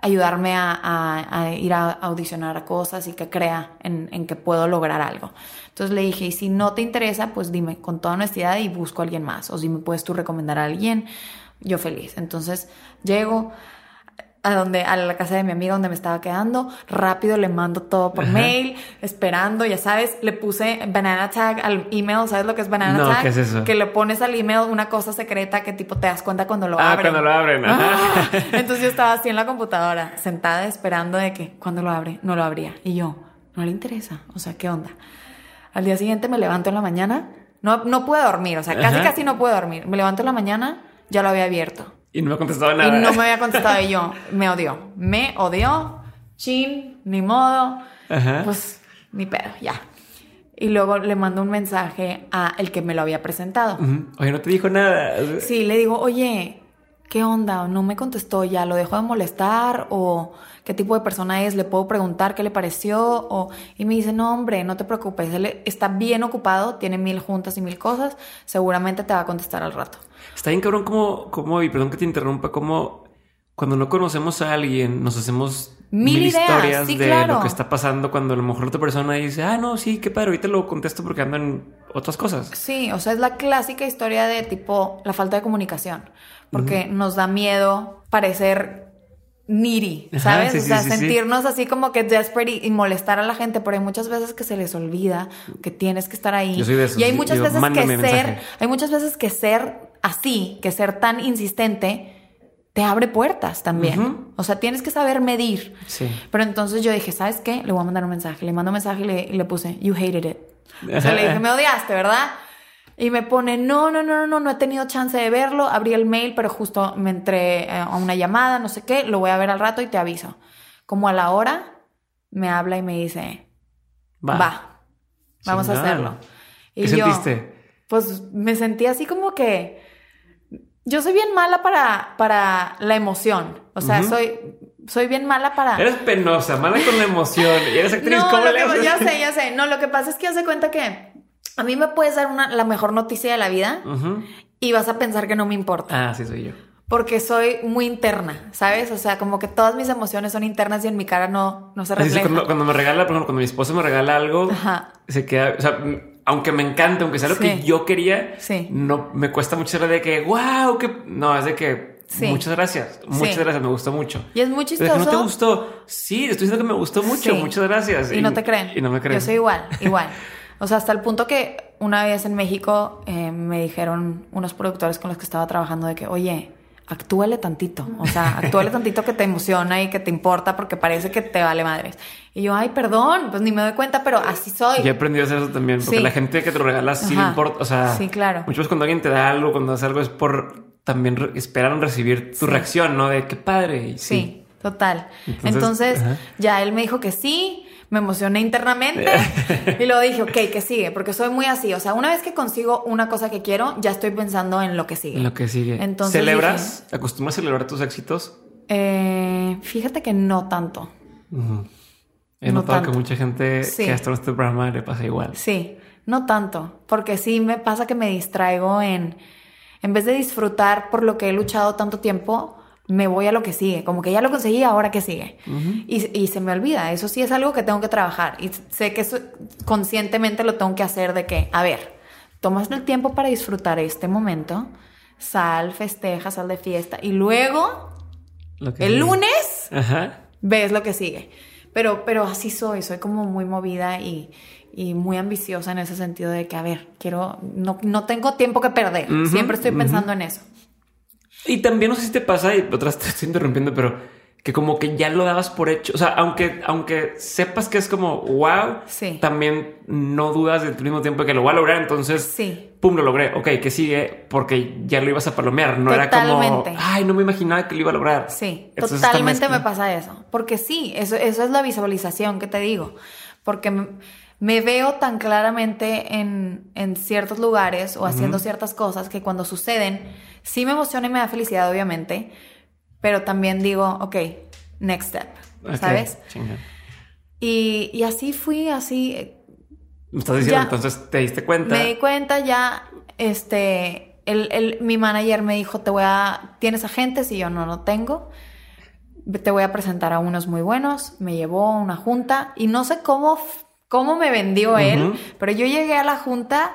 ayudarme a, ir a audicionar a cosas y que crea en, que puedo lograr algo. Entonces le dije, y si no te interesa, pues dime con toda honestidad y busco a alguien más. O si me puedes tú recomendar a alguien, yo feliz. Entonces llego, a donde a la casa de mi amiga donde me estaba quedando, rápido le mando todo por mail, esperando, ya sabes, le puse banana tag al email, ¿sabes lo que es banana no, tag? ¿qué es eso? Que le pones al email una cosa secreta que tipo te das cuenta cuando lo ah, abren. Ah, cuando lo abren. Ah, entonces yo estaba así en la computadora, sentada esperando de que cuando lo abre, no lo abría. Y yo, no le interesa, o sea, ¿qué onda? Al día siguiente me levanto en la mañana, no, no pude dormir, o sea, casi casi no pude dormir. Me levanto en la mañana, ya lo había abierto. Y no me contestado nada. Y no <laughs> me había contestado y yo, me odió. Me odió. Chin, ni modo. Pues, ni pedo, ya. Y luego le mando un mensaje a el que me lo había presentado. Oye, no te dijo nada. Sí, le digo, oye, ¿qué onda? No me contestó ya, ¿lo dejó de molestar? ¿O qué tipo de persona es? ¿Le puedo preguntar qué le pareció? O, y me dice, no, hombre, no te preocupes, él está bien ocupado, tiene mil juntas y mil cosas, seguramente te va a contestar al rato. Está bien cabrón como, como, y perdón que te interrumpa, como cuando no conocemos a alguien nos hacemos mil, historias de lo que está pasando cuando a lo mejor otra persona dice, ah, no, sí, qué padre, ahorita lo contesto porque andan otras cosas. Sí, o sea, es la clásica historia de tipo la falta de comunicación, porque nos da miedo parecer needy, ¿sabes? o sea, sentirnos así como que desperate y, molestar a la gente, pero hay muchas veces que se les olvida que tienes que estar ahí. Yo soy de y hay muchas veces que ser, hay muchas veces que ser así, que ser tan insistente te abre puertas también. O sea, tienes que saber medir. Sí. Pero entonces yo dije, ¿sabes qué? Le voy a mandar un mensaje. Le mando un mensaje y le, puse, you hated it. O sea, le dije, <laughs> me odiaste, ¿verdad? Y me pone, no, no, no, no, no, no he tenido chance de verlo. Abrí el mail, pero justo me entré eh, a una llamada, no sé qué, lo voy a ver al rato y te aviso. Como a la hora, me habla y me dice, Va. va, vamos a Chingón. hacerlo. Y ¿Qué yo, sentiste? Pues me sentí así como que yo soy bien mala para, para la emoción. O sea, soy, soy bien mala para... Eres penosa, mala con la emoción. Y eres <laughs> actriz, No, ¿cómo lo le que- haces? ya sé, ya sé. No, lo que pasa es que hace cuenta que a mí me puedes dar una, la mejor noticia de la vida y vas a pensar que no me importa. Ah, sí, soy yo. Porque soy muy interna, ¿sabes? O sea, como que todas mis emociones son internas y en mi cara no, no se reflejan. cuando, cuando me regala, por ejemplo, cuando mi esposa me regala algo, Ajá. se queda, o sea, aunque me encanta, aunque sea lo Sí. que yo quería, Sí. no me cuesta mucho ser de que, wow, que no, es de que Sí. muchas gracias, muchas Sí. gracias, me gustó mucho. Y es muy chistoso. no te gustó. Sí, estoy diciendo que me gustó mucho. Sí. Muchas gracias. Y, no te creen. Y no me creen. Yo soy igual, <laughs> igual. O sea, hasta el punto que una vez en México eh, me dijeron unos productores con los que estaba trabajando de que, oye, actúale tantito. O sea, actúale tantito que te emociona y que te importa porque parece que te vale madres. Y yo, ay, perdón, pues ni me doy cuenta, pero así soy. Yo he aprendido a hacer eso también, porque Sí. la gente que te lo regalas sí le importa. O sea, Sí, claro. Muchas veces cuando alguien te da algo, cuando hace algo, es por también re- esperaron recibir tu Sí. reacción, ¿no? De qué padre. Y Sí, total. Entonces, ya él me dijo que sí, me emocioné internamente <laughs> y luego dije, ok, ¿qué sigue? Porque soy muy así. O sea, una vez que consigo una cosa que quiero, ya estoy pensando en lo que sigue. En lo que sigue. Entonces ¿Celebras? ¿Acostumbras a celebrar tus éxitos? Eh, fíjate que no tanto. He No notado tanto. que mucha gente Sí. que hasta en este programa le pasa igual. Sí, no tanto. Porque sí me pasa que me distraigo en. En vez de disfrutar por lo que he luchado tanto tiempo, me voy a lo que sigue. Como que ya lo conseguí, ahora que sigue. y, y se me olvida. Eso sí es algo que tengo que trabajar. Y sé que eso conscientemente lo tengo que hacer de que, a ver, tomas el tiempo para disfrutar este momento, sal, festeja, sal de fiesta. Y luego, Lo que el sigue. lunes, Ajá. ves lo que sigue. Pero, pero así soy, soy como muy movida y, y muy ambiciosa en ese sentido de que, a ver, quiero, no, no tengo tiempo que perder. Ujú, Siempre estoy pensando en eso. Y también no sé si te pasa, y otras te estoy interrumpiendo, pero que como que ya lo dabas por hecho. O sea, aunque, aunque sepas que es como wow, Sí. también no dudas del mismo tiempo que lo voy a lograr. Entonces, Sí. pum, lo logré. Ok, ¿qué sigue? Porque ya lo ibas a palomear. No era como, Totalmente. ay, no me imaginaba que lo iba a lograr. Sí, Entonces, totalmente me pasa eso. Porque sí, eso, eso es la visualización que te digo. Porque me, veo tan claramente en, en ciertos lugares o haciendo ciertas cosas que cuando suceden, sí me emociona y me da felicidad, obviamente. Pero también digo, ok, next step, Ok, ¿sabes? chinga. Y, y así fui, así Me estás diciendo, Ya. entonces te diste cuenta. me di cuenta ya, este, el, el- mi manager me dijo, te voy a, ¿tienes agentes? Y yo no, no tengo. Te voy a presentar a unos muy buenos. Me llevó a una junta y no sé cómo, cómo me vendió él, pero yo llegué a la junta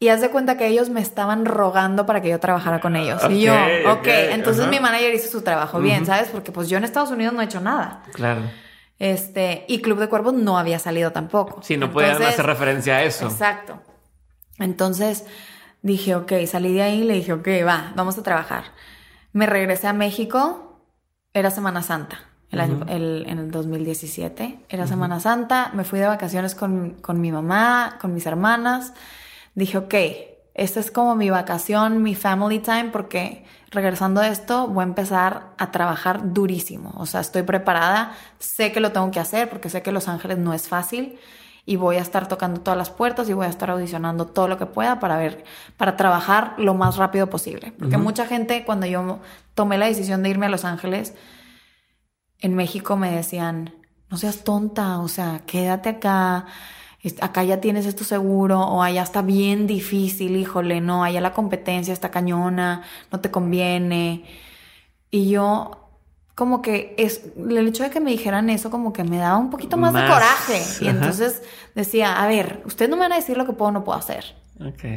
y haz de cuenta que ellos me estaban rogando para que yo trabajara con ellos. y yo, Ok, entonces mi manager hizo su trabajo bien. ¿sabes? Porque pues yo en Estados Unidos no he hecho nada. Claro. Este, y Club de Cuervos no había salido tampoco. Sí, no podían hacer referencia a eso. Exacto. Entonces dije, ok, salí de ahí y le dije, ok, va, vamos a trabajar. Me regresé a México, era Semana Santa, el año, el- en el 2017, era Semana Santa, me fui de vacaciones con, con mi mamá, con mis hermanas. Dije, ok, esta es como mi vacación, mi family time, porque regresando a esto voy a empezar a trabajar durísimo. O sea, estoy preparada, sé que lo tengo que hacer porque sé que Los Ángeles no es fácil y voy a estar tocando todas las puertas y voy a estar audicionando todo lo que pueda para ver, para trabajar lo más rápido posible. Porque mucha gente cuando yo tomé la decisión de irme a Los Ángeles, en México me decían, no seas tonta, o sea, quédate acá, acá ya tienes esto seguro, o allá está bien difícil, híjole, no, allá la competencia está cañona, no te conviene. Y yo, como que es, el hecho de que me dijeran eso, como que me daba un poquito más, de coraje. Y entonces decía, a ver, ustedes no me van a decir lo que puedo o no puedo hacer.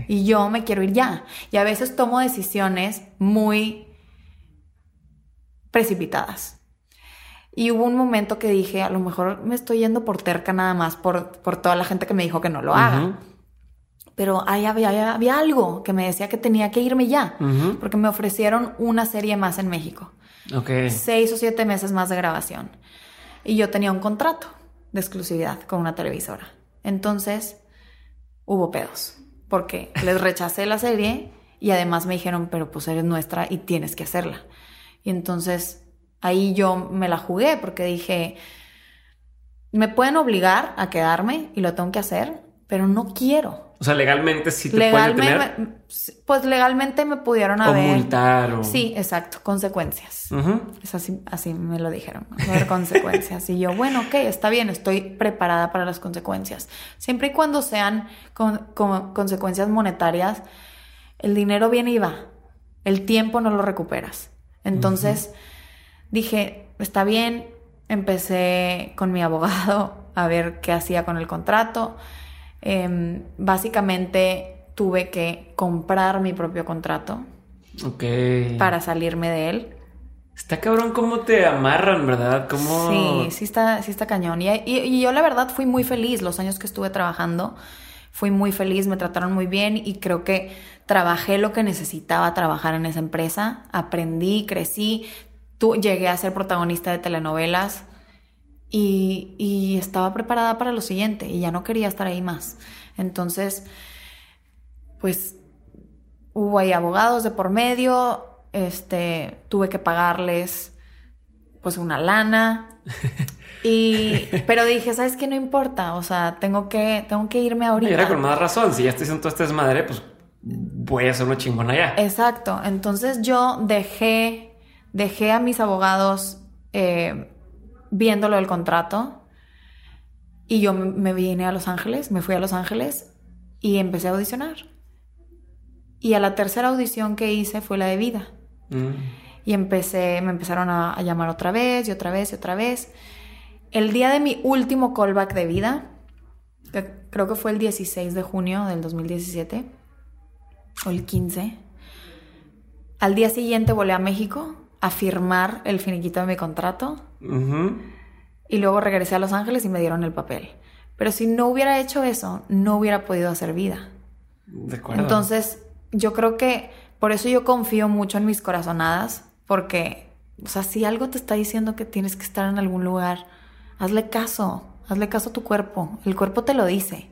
Y yo me quiero ir ya. Y a veces tomo decisiones muy precipitadas. Y hubo un momento que dije, a lo mejor me estoy yendo por terca nada más por, por toda la gente que me dijo que no lo haga. Ujú. Pero ahí había, había- había algo que me decía que tenía que irme ya. Ujú. Porque me ofrecieron una serie más en México. Ok. Seis o siete meses más de grabación. Y yo tenía un contrato de exclusividad con una televisora. Entonces, hubo pedos. porque <laughs> les rechacé la serie y además me dijeron, pero pues eres nuestra y tienes que hacerla. Y entonces ahí yo me la jugué porque dije, me pueden obligar a quedarme y lo tengo que hacer, pero no quiero. O sea, legalmente sí te pueden detener. Pues legalmente me pudieron haber. O multar o... Sí, exacto, consecuencias. Es así, así me lo dijeron. haber <laughs> consecuencias. y yo, bueno, ok, está bien, estoy preparada para las consecuencias. Siempre y cuando sean con, consecuencias monetarias, el dinero viene y va. El tiempo no lo recuperas. Entonces dije, está bien. Empecé con mi abogado a ver qué hacía con el contrato Em, básicamente tuve que comprar mi propio contrato. Para salirme de él. Está cabrón cómo te amarran, ¿verdad? Sí, sí está, sí está cañón. Y, yo la verdad fui muy feliz los años que estuve trabajando. Fui muy feliz, me trataron muy bien y creo que trabajé lo que necesitaba trabajar en esa empresa. Aprendí, crecí, tú, llegué a ser protagonista de telenovelas y, estaba preparada para lo siguiente y ya no quería estar ahí más. Entonces, pues hubo ahí abogados de por medio, este, tuve que pagarles pues una lana. <laughs> Y, pero dije, ¿sabes qué? No importa, o sea, tengo que, tengo que irme ahorita. Y era con más razón, si ya estoy haciendo todo este desmadre, pues voy a hacer una chingona ya. Exacto, entonces yo dejé, dejé a mis abogados eh, viéndolo del contrato. Y yo me vine a Los Ángeles, me fui a Los Ángeles y empecé a audicionar. Y a la tercera audición que hice fue la de vida. Mm. Y empecé, me empezaron a, llamar otra vez y otra vez y otra vez. El día de mi último callback de vida, creo que fue el 16 de junio del 2017, o el 15, al día siguiente volé a México a firmar el finiquito de mi contrato y luego regresé a Los Ángeles y me dieron el papel. Pero si no hubiera hecho eso, no hubiera podido hacer vida. De acuerdo. Entonces, yo creo que por eso yo confío mucho en mis corazonadas, porque, o sea, si algo te está diciendo que tienes que estar en algún lugar, hazle caso, hazle caso a tu cuerpo. El cuerpo te lo dice.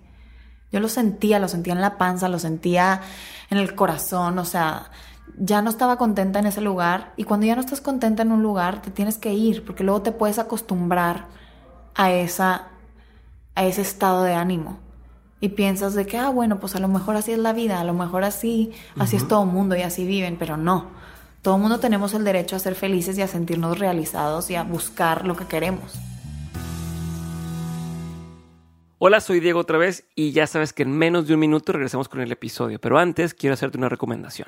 Yo lo sentía, lo sentía en la panza, lo sentía en el corazón, o sea, ya no estaba contenta en ese lugar y cuando ya no estás contenta en un lugar te tienes que ir porque luego te puedes acostumbrar a esa a ese estado de ánimo. Y piensas de que ah bueno pues a lo mejor así es la vida a lo mejor así así es todo el mundo y así viven pero no. Todo el mundo tenemos el derecho a ser felices y a sentirnos realizados y a buscar lo que queremos. Hola, soy Diego otra vez y ya sabes que en menos de un minuto regresamos con el episodio, pero antes quiero hacerte una recomendación.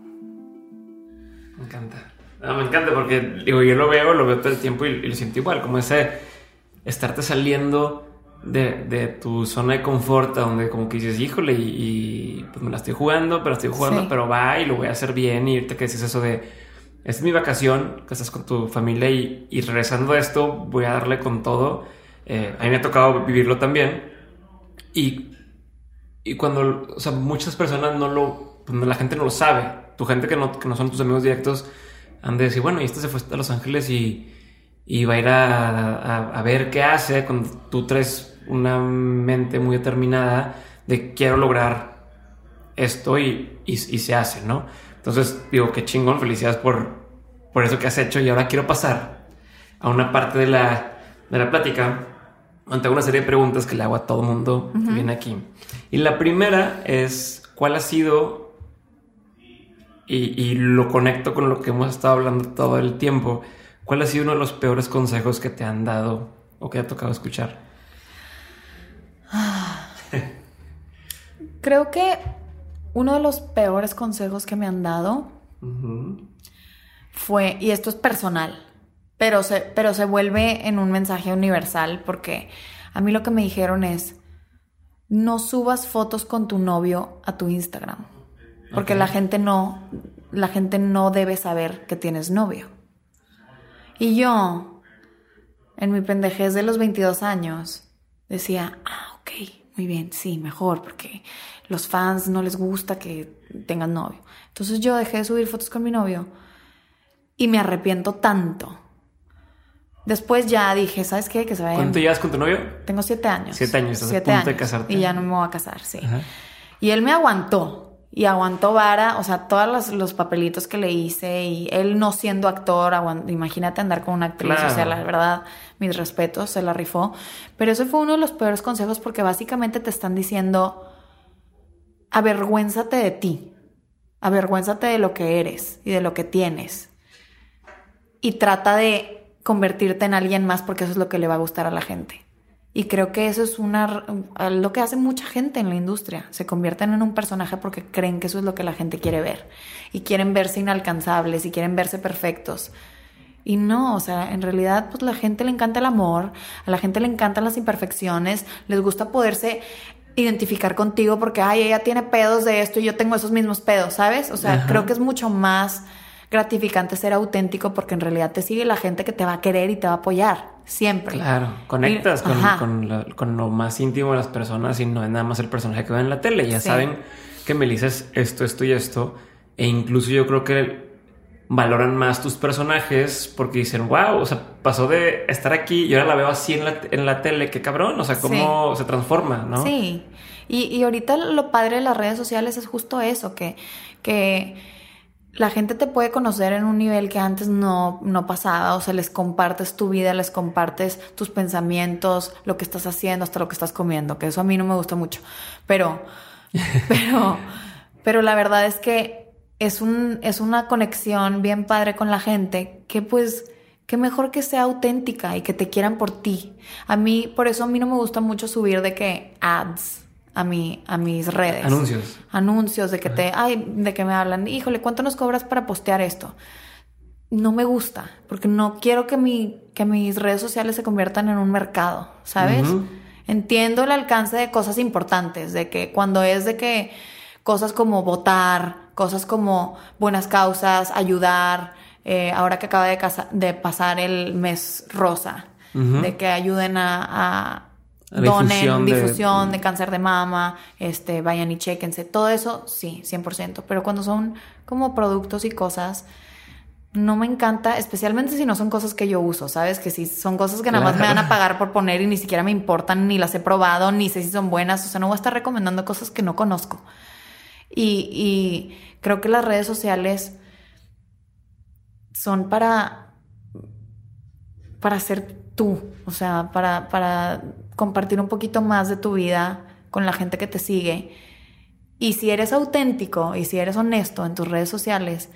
Me encanta. me encanta porque digo, yo lo veo, lo veo todo el tiempo y, lo siento igual, como ese estarte saliendo de, de, tu zona de confort, donde como que dices, híjole, y, pues me la estoy jugando, pero estoy jugando, pero va y lo voy a hacer bien. Y ahorita que dices eso de, es mi vacación, que estás con tu familia y, y regresando a esto, voy a darle con todo. Eh, a mí me ha tocado vivirlo también. Y, y cuando, o sea, muchas personas no lo, pues, la gente no lo sabe tu gente que no, que no son tus amigos directos han de decir, bueno, y este se fue a Los Ángeles y, y va a ir a, a, ver qué hace cuando tú traes una mente muy determinada de quiero lograr esto y, y, se hace, ¿no? Entonces digo, qué chingón, felicidades por, por eso que has hecho y ahora quiero pasar a una parte de la, de la plática tengo una serie de preguntas que le hago a todo mundo que viene aquí. Y la primera es, ¿cuál ha sido y, lo conecto con lo que hemos estado hablando todo el tiempo. ¿Cuál ha sido uno de los peores consejos que te han dado o que te ha tocado escuchar? <sighs> Creo que uno de los peores consejos que me han dado fue, y esto es personal, pero se, pero se vuelve en un mensaje universal porque a mí lo que me dijeron es, no subas fotos con tu novio a tu Instagram. Porque la gente no, la gente no debe saber que tienes novio. Y yo, en mi pendejez de los 22 años, decía, ah, ok, muy bien, sí, mejor, porque los fans no les gusta que tengan novio. Entonces yo dejé de subir fotos con mi novio y me arrepiento tanto Después ya dije, ¿sabes qué? Que se. ¿Cuánto llevas con tu novio? Tengo siete años. Siete años, estás siete a punto de casarte. Y ya no me voy a casar, sí. Y él me aguantó. Y aguantó vara, o sea, todos los, papelitos que le hice y él no siendo actor, imagínate andar con una actriz, o sea, la verdad, mis respetos, se la rifó. Pero eso fue uno de los peores consejos porque básicamente te están diciendo, avergüénzate de ti, avergüénzate de lo que eres y de lo que tienes. Y trata de convertirte en alguien más porque eso es lo que le va a gustar a la gente. Y creo que eso es una lo que hace mucha gente en la industria. Se convierten en un personaje porque creen que eso es lo que la gente quiere ver. Y quieren verse inalcanzables y quieren verse perfectos. Y no, o sea, en realidad, pues la gente le encanta el amor, a la gente le encantan las imperfecciones, les gusta poderse identificar contigo porque, ay, ella tiene pedos de esto y yo tengo esos mismos pedos, ¿sabes? O sea, creo que es mucho más gratificante ser auténtico porque en realidad te sigue la gente que te va a querer y te va a apoyar siempre. Claro, conectas con, lo más íntimo de las personas y no es nada más el personaje que ven en la tele. Ya saben que Melissa es esto, esto y esto. E incluso yo creo que valoran más tus personajes porque dicen, wow, o sea, pasó de estar aquí y ahora la veo así en la, en la tele, qué cabrón, o sea, cómo se transforma, ¿no? Sí, y, y ahorita lo padre de las redes sociales es justo eso, que, que la gente te puede conocer en un nivel que antes no, no pasaba, o sea, les compartes tu vida, les compartes tus pensamientos, lo que estás haciendo, hasta lo que estás comiendo, que eso a mí no me gusta mucho. Pero, <laughs> pero, pero la verdad es que es un, es una conexión bien padre con la gente que pues, que mejor que sea auténtica y que te quieran por ti. A mí, por eso a mí no me gusta mucho subir de que ads, a, mi, a mis redes. Anuncios. Anuncios de que te, ay, de que me hablan, híjole, ¿cuánto nos cobras para postear esto? No me gusta, porque no quiero que, mi, que mis redes sociales se conviertan en un mercado, ¿sabes? Entiendo el alcance de cosas importantes, de que cuando es de que cosas como votar, cosas como buenas causas, ayudar, eh, ahora que acaba de, de, pasar el mes rosa, de que ayuden a donen difusión, de... cáncer de mama, este, vayan y chequense, todo eso sí, 100%, pero cuando son como productos y cosas, no me encanta, especialmente si no son cosas que yo uso, ¿sabes? Que si son cosas que nada más me van a pagar por poner y ni siquiera me importan, ni las he probado, ni sé si son buenas, o sea, no voy a estar recomendando cosas que no conozco. Y, y creo que las redes sociales son para, para ser tú, o sea, para, para compartir un poquito más de tu vida con la gente que te sigue. Y si eres auténtico y si eres honesto en tus redes sociales,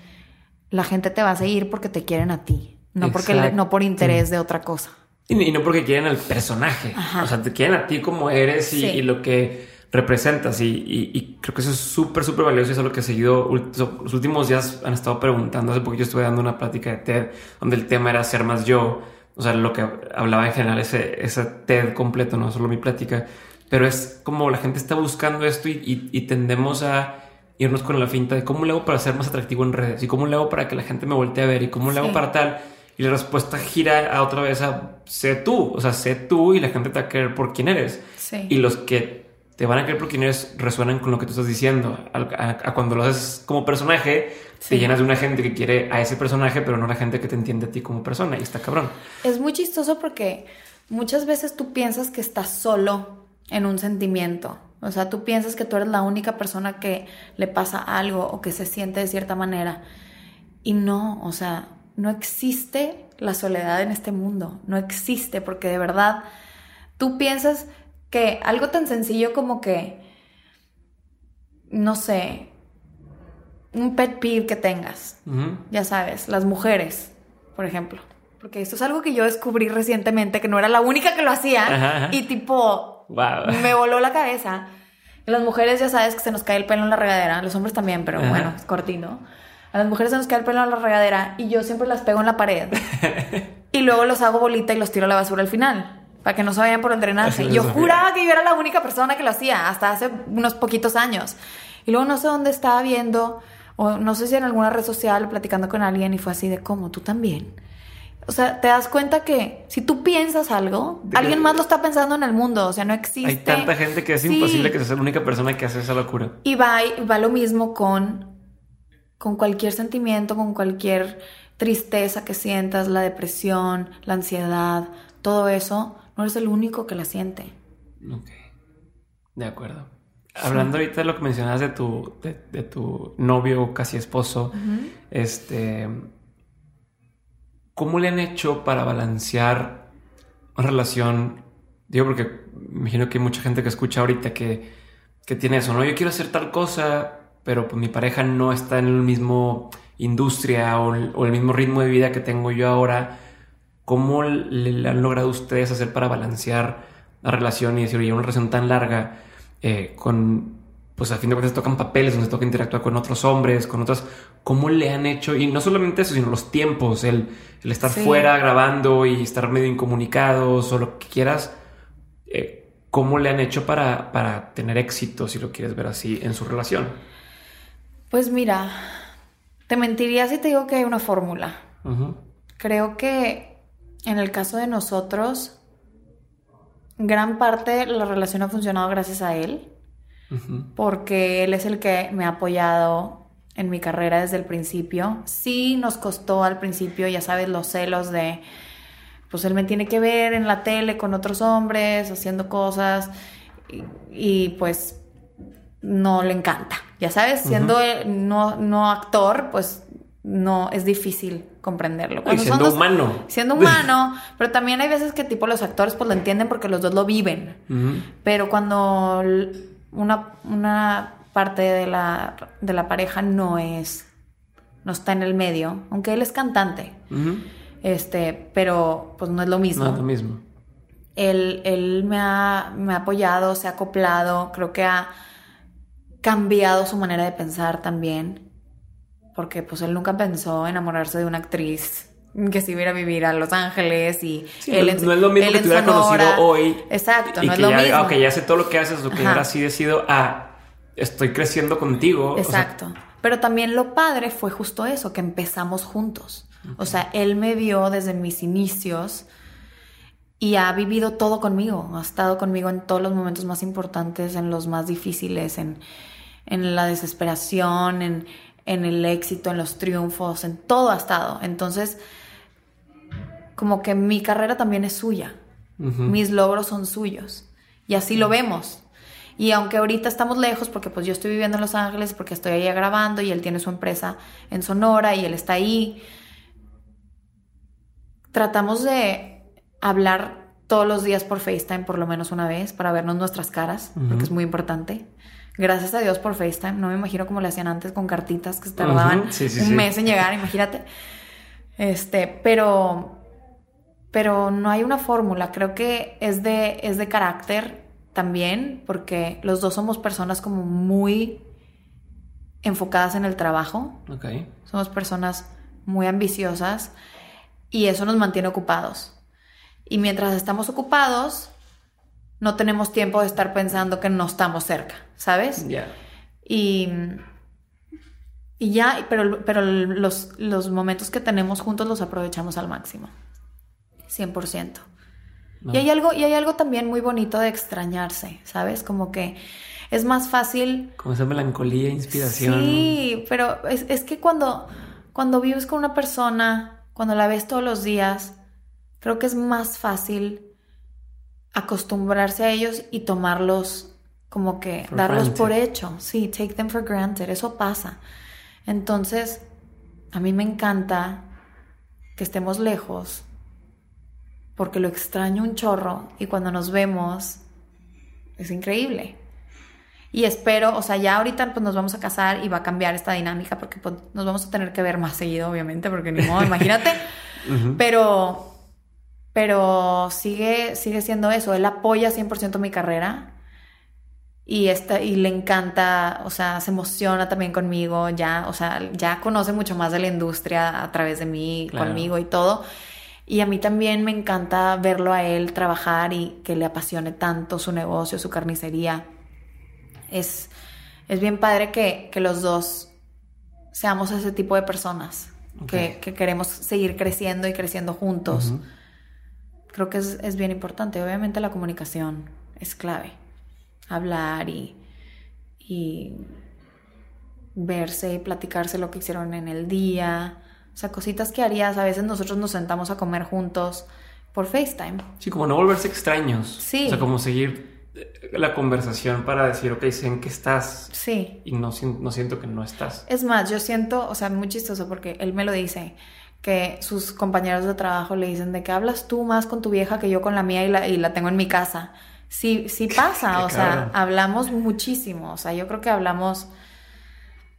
la gente te va a seguir porque te quieren a ti, no, porque, no por interés de otra cosa. Y, no porque quieren al personaje, o sea, te quieren a ti como eres y, lo que representas. Y, creo que eso es súper, súper valioso y eso es lo que he seguido. Los últimos días han estado preguntando. Hace poco yo estuve dando una plática de TED donde el tema era ser más yo o sea, lo que hablaba en general, ese, ese TED completo, no solo mi plática, pero es como la gente está buscando esto y, tendemos a irnos con la finta de cómo le hago para ser más atractivo en redes y cómo le hago para que la gente me voltee a ver y cómo le hago para tal. Y la respuesta gira a otra vez a sé tú, o sea, sé tú y la gente te va a querer por quién eres. Y los que te van a querer por quién eres resuenan con lo que tú estás diciendo. A, cuando lo haces como personaje, te llenas de una gente que quiere a ese personaje, pero no la gente que te entiende a ti como persona. Y está cabrón. Es muy chistoso porque muchas veces tú piensas que estás solo en un sentimiento. O sea, tú piensas que tú eres la única persona que le pasa algo o que se siente de cierta manera. Y no, o sea, no existe la soledad en este mundo. No existe porque de verdad tú piensas que algo tan sencillo como que, no sé, un pet peeve que tengas. Ya sabes, las mujeres, por ejemplo. Porque esto es algo que yo descubrí recientemente, que no era la única que lo hacía. Y tipo, me voló la cabeza. Las mujeres ya sabes que se nos cae el pelo en la regadera. Los hombres también, pero bueno, es cortino. A las mujeres se nos cae el pelo en la regadera y yo siempre las pego en la pared. <laughs> y luego los hago bolita y los tiro a la basura al final. Para que no se vayan por el drenaje. <laughs> Yo juraba que yo era la única persona que lo hacía hasta hace unos poquitos años. Y luego no sé dónde estaba viendo, o no sé si en alguna red social platicando con alguien y fue así de cómo, tú también. O sea, te das cuenta que si tú piensas algo, alguien más lo está pensando en el mundo. O sea, no existe. Hay tanta gente que es imposible que sea la única persona que hace esa locura. Y va, va lo mismo con, con cualquier sentimiento, con cualquier tristeza que sientas, la depresión, la ansiedad, todo eso. No eres el único que la siente. Ok. De acuerdo. Hablando ahorita de lo que mencionabas de tu, de, tu novio, casi esposo, este, ¿cómo le han hecho para balancear una relación? Digo, porque me imagino que hay mucha gente que escucha ahorita que, que tiene eso, ¿no? Yo quiero hacer tal cosa, pero pues mi pareja no está en el mismo industria o el, mismo ritmo de vida que tengo yo ahora. ¿Cómo le, han logrado ustedes hacer para balancear la relación y decir, oye, una relación tan larga? Eh, con, pues a fin de cuentas tocan papeles donde toca interactuar con otros hombres, con otras, ¿cómo le han hecho? Y no solamente eso, sino los tiempos, el, el estar fuera grabando y estar medio incomunicados o lo que quieras. Eh, ¿Cómo le han hecho para, para tener éxito, si lo quieres ver así, en su relación? Pues mira, te mentiría si te digo que hay una fórmula. Creo que en el caso de nosotros, gran parte la relación ha funcionado gracias a él, porque él es el que me ha apoyado en mi carrera desde el principio. Sí nos costó al principio, ya sabes, los celos de, pues él me tiene que ver en la tele con otros hombres, haciendo cosas, y, pues no le encanta, ya sabes, siendo no, no actor, pues no es difícil comprenderlo. siendo humano. Siendo <laughs> humano, pero también hay veces que tipo los actores pues lo entienden porque los dos lo viven. Pero cuando una, una parte de la, de la pareja no es, no está en el medio, aunque él es cantante, este, pero pues no es lo mismo. No es lo mismo. Él, él me, ha, me ha apoyado, se ha acoplado, creo que ha cambiado su manera de pensar también porque pues él nunca pensó enamorarse de una actriz que se iba a vivir a Los Ángeles y él no, es lo mismo que te hubiera conocido hoy. Exacto, no es lo mismo. Ok, ya sé todo lo que haces, lo que ahora sí decido, ah, estoy creciendo contigo. Exacto. Pero también lo padre fue justo eso, que empezamos juntos. O sea, él me vio desde mis inicios y ha vivido todo conmigo, ha estado conmigo en todos los momentos más importantes, en los más difíciles, en, en la desesperación, en, en el éxito, en los triunfos, en todo ha estado. Entonces, como que mi carrera también es suya. Mis logros son suyos. Y así lo vemos. Y aunque ahorita estamos lejos, porque pues yo estoy viviendo en Los Ángeles, porque estoy ahí grabando y él tiene su empresa en Sonora y él está ahí, tratamos de hablar todos los días por FaceTime por lo menos una vez para vernos nuestras caras, porque es muy importante. Gracias a Dios por FaceTime. No me imagino como lo hacían antes con cartitas que se tardaban un mes en llegar, imagínate. Este, pero, pero no hay una fórmula. Creo que es de, es de carácter también, porque los dos somos personas como muy enfocadas en el trabajo. Okay. Somos personas muy ambiciosas y eso nos mantiene ocupados. Y mientras estamos ocupados, no tenemos tiempo de estar pensando que no estamos cerca, ¿sabes? Ya. Y, y ya, pero, pero los, los momentos que tenemos juntos los aprovechamos al máximo. 100%. Y, hay algo, y hay algo también muy bonito de extrañarse, ¿sabes? Como que es más fácil... Como esa melancolía, inspiración. Sí, pero es, es que cuando, cuando vives con una persona, cuando la ves todos los días, creo que es más fácil acostumbrarse a ellos y tomarlos como que darlos por hecho. Sí, take them for granted. Eso pasa. Entonces, a mí me encanta que estemos lejos porque lo extraño un chorro y cuando nos vemos es increíble. Y espero, o sea, ya ahorita pues nos vamos a casar y va a cambiar esta dinámica porque pues, nos vamos a tener que ver más seguido, obviamente, porque ni modo, <laughs> imagínate. Pero, pero sigue, sigue siendo eso. Él apoya 100% mi carrera y, esta, y le encanta, o sea, se emociona también conmigo, ya, o sea, ya conoce mucho más de la industria a través de mí, conmigo y todo. Y a mí también me encanta verlo a él trabajar y que le apasione tanto su negocio, su carnicería. Es, es bien padre que, que los dos seamos ese tipo de personas, que, que, queremos seguir creciendo y creciendo juntos. Creo que es, es bien importante. Obviamente la comunicación es clave. Hablar y, y verse y platicarse lo que hicieron en el día o sea, cositas que harías. A veces nosotros nos sentamos a comer juntos por FaceTime. Sí, como no volverse extraños. Sí. O sea, como seguir eh, la conversación para decir, ok, sé en qué estás. Sí. Y no, no siento que no estás. Es más, yo siento, o sea, muy chistoso porque él me lo dice, que sus compañeros de trabajo le dicen de que hablas tú más con tu vieja que yo con la mía y la, y la tengo en mi casa. Sí, sí <laughs> pasa, o sea, hablamos muchísimo, o sea, yo creo que hablamos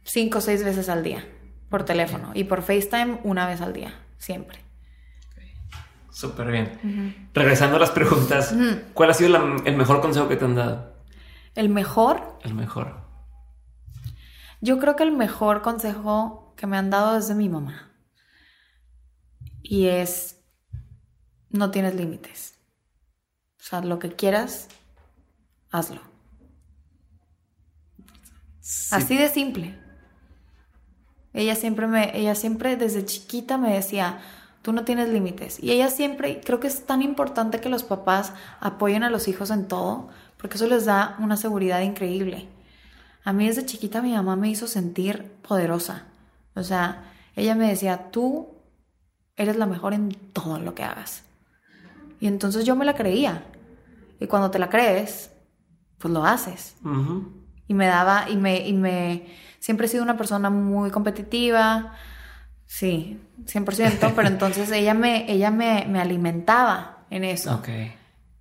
cinco o seis veces al día por teléfono y por FaceTime una vez al día, siempre. Súper bien. Regresando a las preguntas, ¿cuál ha sido el mejor consejo que te han dado? ¿El mejor? El mejor. Yo creo que el mejor consejo que me han dado es de mi mamá. Y es, no tienes límites. O sea, lo que quieras, hazlo. Así de simple. Ella siempre me, ella siempre desde chiquita me decía, tú no tienes límites. Y ella siempre, creo que es tan importante que los papás apoyen a los hijos en todo, porque eso les da una seguridad increíble. A mí desde chiquita mi mamá me hizo sentir poderosa. O sea, ella me decía, tú eres la mejor en todo lo que hagas. Y entonces yo me la creía. Y cuando te la crees, pues lo haces. Y me daba, y me, y me, siempre he sido una persona muy competitiva, sí, 100%, pero <laughs> entonces ella me, ella me, me alimentaba en eso. Ok.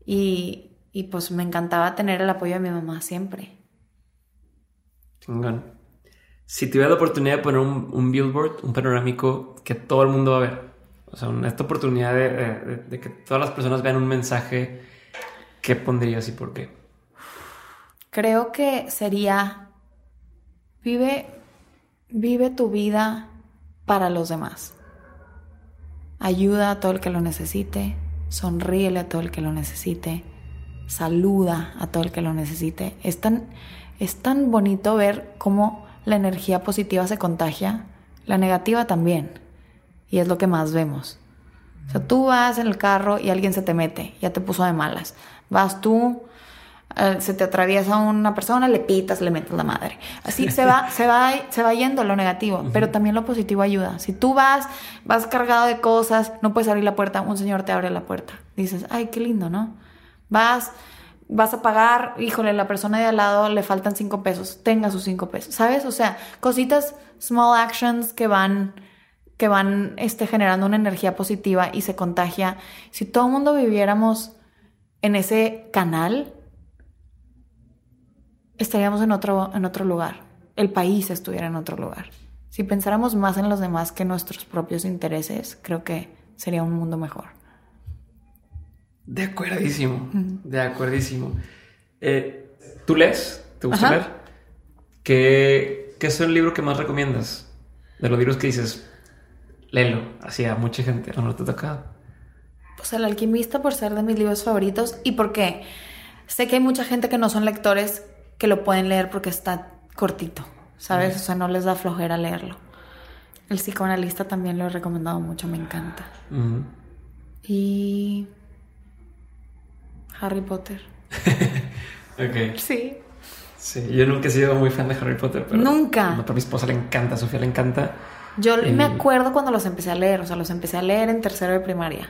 Y, y, pues me encantaba tener el apoyo de mi mamá siempre. Chingón. Si tuviera la oportunidad de poner un, billboard, un panorámico que todo el mundo va a ver, o sea, esta oportunidad de, que todas las personas vean un mensaje, ¿qué pondrías y por qué? Creo que sería Vive, vive tu vida para los demás. Ayuda a todo el que lo necesite, sonríele a todo el que lo necesite, saluda a todo el que lo necesite. Es tan, es tan bonito ver cómo la energía positiva se contagia, la negativa también. Y es lo que más vemos. O sea, tú vas en el carro y alguien se te mete, ya te puso de malas. Vas tú eh, se te atraviesa una persona, le pitas, le metes la madre. Así se va, se va, se va yendo lo negativo, pero también lo positivo ayuda. Si tú vas, vas cargado de cosas, no puedes abrir la puerta, un señor te abre la puerta. Dices, ay, qué lindo, ¿no? Vas, vas a pagar, híjole, la persona de al lado le faltan cinco pesos, tenga sus cinco pesos, ¿sabes? O sea, cositas, small actions que van que van este, generando una energía positiva y se contagia. Si todo el mundo viviéramos en ese canal, estaríamos en otro, en otro lugar. El país estuviera en otro lugar. Si pensáramos más en los demás que en nuestros propios intereses, creo que sería un mundo mejor. De acuerdísimo, de acuerdísimo. Eh, ¿Tú lees? ¿Te gusta leer? ¿Qué, ¿Qué es el libro que más recomiendas? De los libros que dices, léelo, así a mucha gente, ¿no te ha tocado? Pues El alquimista por ser de mis libros favoritos y porque sé que hay mucha gente que no son lectores que lo pueden leer porque está cortito, ¿sabes? O sea, no les da flojera leerlo. El psicoanalista también lo he recomendado mucho, me encanta. Y Harry Potter. <laughs> ok. Sí. Sí, yo nunca he sido muy fan de Harry Potter, pero nunca. A mi esposa le encanta, a Sofía le encanta. Yo me acuerdo cuando los empecé a leer, o sea, los empecé a leer en tercero de primaria.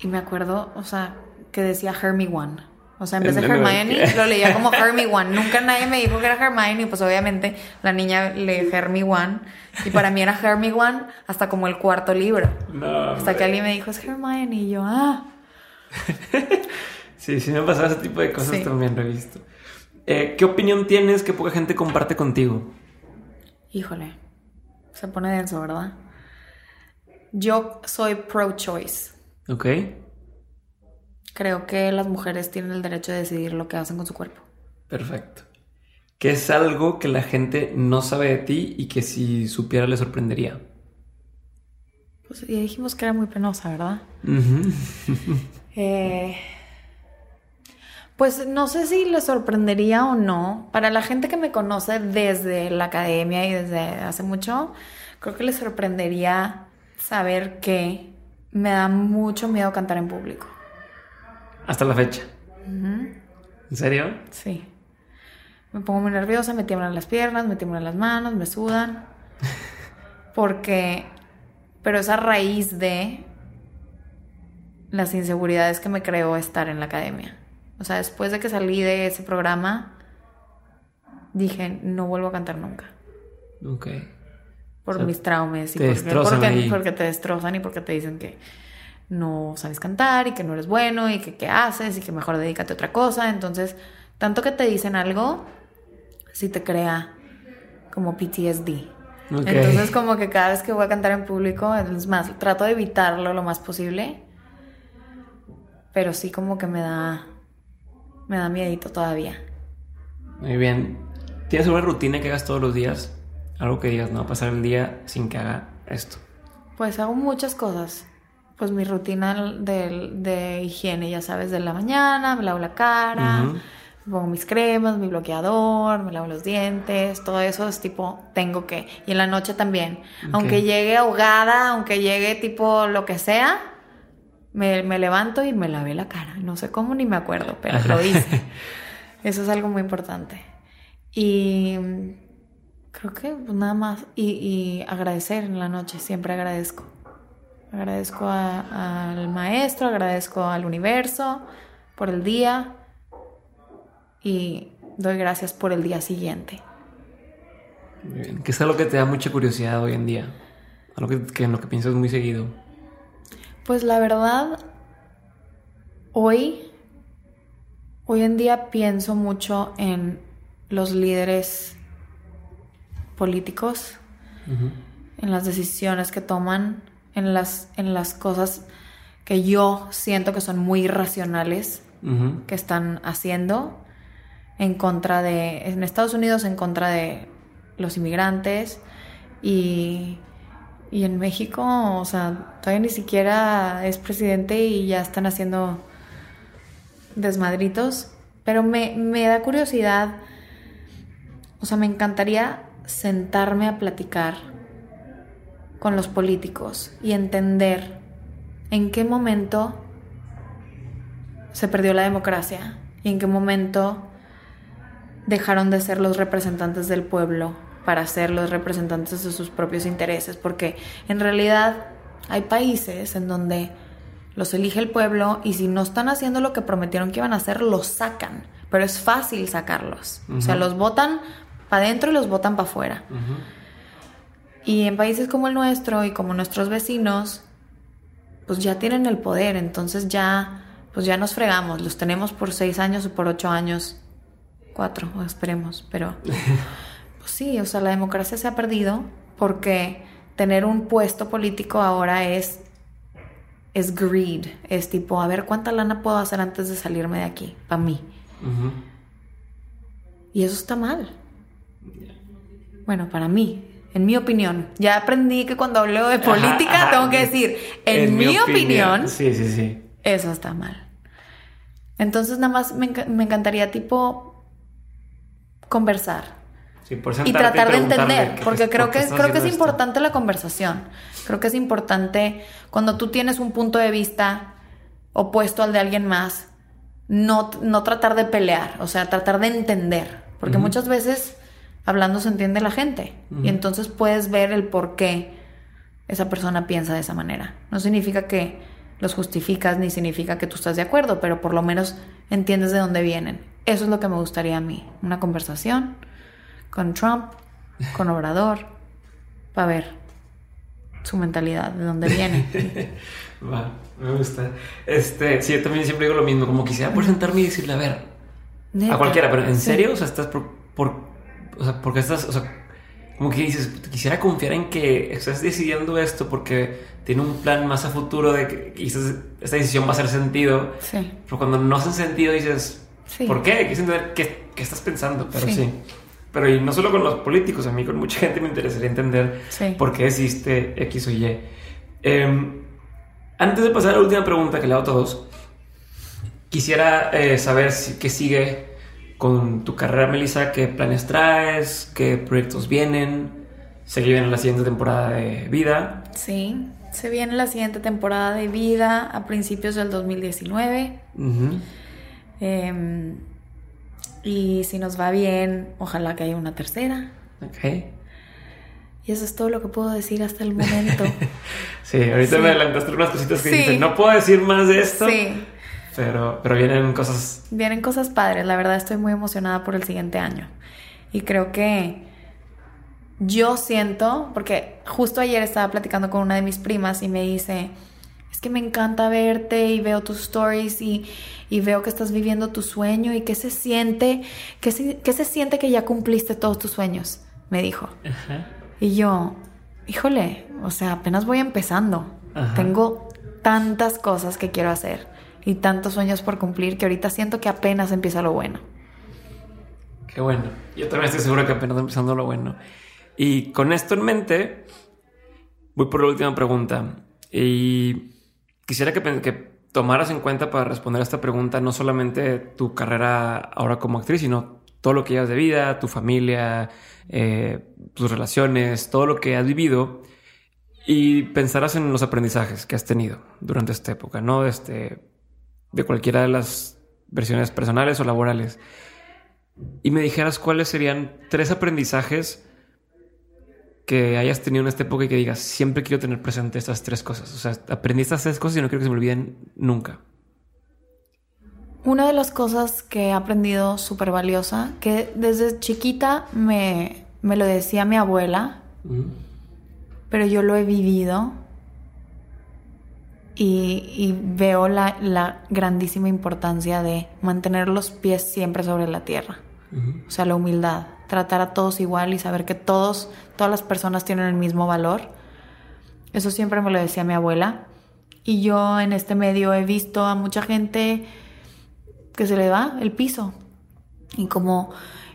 Y me acuerdo, o sea, que decía Hermie One. O sea, en vez de Hermione, lo leía como <laughs> One. Nunca nadie me dijo que era Hermione, pues obviamente la niña lee One. Y para mí era One hasta como el cuarto libro. hasta que alguien me dijo, es Hermione, y yo, ah. <laughs> sí, sí me ha pasado ese tipo de cosas también, lo he visto. Eh, ¿Qué opinión tienes que poca gente comparte contigo? Híjole, se pone denso, ¿verdad? Yo soy pro-choice. Ok. Creo que las mujeres tienen el derecho de decidir lo que hacen con su cuerpo. Perfecto. ¿Qué es algo que la gente no sabe de ti y que si supiera le sorprendería? Pues ya dijimos que era muy penosa, ¿verdad? Ujú. Eh, pues no sé si le sorprendería o no. Para la gente que me conoce desde la academia y desde hace mucho, creo que le sorprendería saber que me da mucho miedo cantar en público. Hasta la fecha. ¿En serio? Sí. Me pongo muy nerviosa, me tiemblan las piernas, me tiemblan las manos, me sudan. <laughs> Porque, pero es a raíz de las inseguridades que me creó estar en la academia. O sea, después de que salí de ese programa, dije, no vuelvo a cantar nunca. Ok. Por O sea, mis traumas y te porque, porque, ahí. porque te destrozan y porque te dicen que no sabes cantar y que no eres bueno y que qué haces y que mejor dedícate a otra cosa. Entonces, tanto que te dicen algo, sí te crea como PTSD. Entonces, como que cada vez que voy a cantar en público, es más, trato de evitarlo lo más posible. Pero sí como que me da, me da miedito todavía. Muy bien. ¿Tienes una rutina que hagas todos los días? Algo que digas, no va a pasar el día sin que haga esto. Pues hago muchas cosas. Pues mi rutina de, de higiene, ya sabes, de la mañana, me lavo la cara, Ujú. me pongo mis cremas, mi bloqueador, me lavo los dientes, todo eso es tipo, tengo que. Y en la noche también. Aunque llegue ahogada, aunque llegue tipo lo que sea, me, me levanto y me lavé la cara. No sé cómo ni me acuerdo, pero Ajá. lo hice. <laughs> Eso es algo muy importante. Y creo que pues, nada más. Y, y agradecer en la noche, siempre agradezco. Agradezco a- al maestro, agradezco al universo por el día y doy gracias por el día siguiente. Muy bien. ¿Qué es algo que te da mucha curiosidad hoy en día? Algo que, que en lo que piensas muy seguido. Pues la verdad, hoy, hoy en día pienso mucho en los líderes políticos, en las decisiones que toman, en las, en las cosas que yo siento que son muy irracionales que están haciendo en contra de, en Estados Unidos en contra de los inmigrantes y, y en México, o sea, todavía ni siquiera es presidente y ya están haciendo desmadritos, pero me, me da curiosidad, o sea, me encantaría sentarme a platicar con los políticos y entender en qué momento se perdió la democracia y en qué momento dejaron de ser los representantes del pueblo para ser los representantes de sus propios intereses, porque en realidad hay países en donde los elige el pueblo y si no están haciendo lo que prometieron que iban a hacer, los sacan, pero es fácil sacarlos, o sea, los votan para adentro y los votan para afuera. Y en países como el nuestro y como nuestros vecinos, pues ya tienen el poder, entonces ya, pues ya nos fregamos, los tenemos por seis años o por ocho años, cuatro, esperemos, pero <laughs> pues sí, o sea, la democracia se ha perdido porque tener un puesto político ahora es es greed, es tipo, a ver cuánta lana puedo hacer antes de salirme de aquí, para mí. Y eso está mal. Bueno, para mí, en mi opinión. Ya aprendí que cuando hablo de política Ajá, ajá. tengo que decir, en, mi, opinión, Sí, sí, sí. eso está mal. Entonces nada más me, me encantaría tipo conversar Sí, por y tratar de entender, porque creo que, creo que es esto. importante la conversación. Creo que es importante cuando tú tienes un punto de vista opuesto al de alguien más, no, no tratar de pelear, o sea, tratar de entender, porque muchas veces hablando se entiende la gente y entonces puedes ver el por qué esa persona piensa de esa manera. No significa que los justificas ni significa que tú estás de acuerdo, pero por lo menos entiendes de dónde vienen. Eso es lo que me gustaría a mí, una conversación con Trump, con Obrador, para ver su mentalidad, de dónde viene. <laughs> Va, me gusta. Este, sí, yo también siempre digo lo mismo, como quisiera por sentarme y decirle, a ver, A cualquiera, pero ¿en serio? O sea, estás por, por, O sea, porque estás... O sea, como que dices, quisiera confiar en que estás decidiendo esto porque tiene un plan más a futuro de que quizás esta decisión va a hacer sentido. Sí. Pero cuando no hace sentido dices, ¿por qué? Quieres entender qué, qué estás pensando, pero sí. Pero y no solo con los políticos, a mí con mucha gente me interesaría entender por qué existe X o Y. Em, antes de pasar a la última pregunta que le hago a todos, quisiera eh, saber si, qué sigue con tu carrera, Melissa, qué planes traes, qué proyectos vienen, se viene la siguiente temporada de vida. Sí, se viene la siguiente temporada de vida a principios del 2019. Y si nos va bien, ojalá que haya una tercera. Ok. Y eso es todo lo que puedo decir hasta el momento. <laughs> sí, ahorita me adelantaste unas cositas que dicen, no puedo decir más de esto. Sí. Pero, pero vienen cosas. Vienen cosas padres. La verdad estoy muy emocionada por el siguiente año. Y creo que yo siento, porque justo ayer estaba platicando con una de mis primas y me dice, es que me encanta verte y veo tus stories y, y veo que estás viviendo tu sueño y que se siente, que se, que se siente que ya cumpliste todos tus sueños, me dijo. Y yo, híjole, o sea, apenas voy empezando. Tengo tantas cosas que quiero hacer y tantos sueños por cumplir que ahorita siento que apenas empieza lo bueno. Qué bueno. Yo también estoy seguro que apenas empezando lo bueno. Y con esto en mente, voy por la última pregunta. Y quisiera que, que tomaras en cuenta para responder a esta pregunta no solamente tu carrera ahora como actriz, sino todo lo que llevas de vida, tu familia, eh, tus relaciones, todo lo que has vivido y pensarás en los aprendizajes que has tenido durante esta época, ¿no? Este, de cualquiera de las versiones personales o laborales. Y me dijeras cuáles serían tres aprendizajes que hayas tenido en esta época y que digas, siempre quiero tener presente estas tres cosas. O sea, aprendí estas tres cosas y no quiero que se me olviden nunca. Una de las cosas que he aprendido súper valiosa, que desde chiquita me, me, lo decía mi abuela, pero yo lo he vivido y, y veo la, la, grandísima importancia de mantener los pies siempre sobre la tierra. O sea, la humildad tratar a todos igual y saber que todos, todas las personas tienen el mismo valor. Eso siempre me lo decía mi abuela. Y yo en este medio he visto a mucha gente que se le va el piso. Y cómo,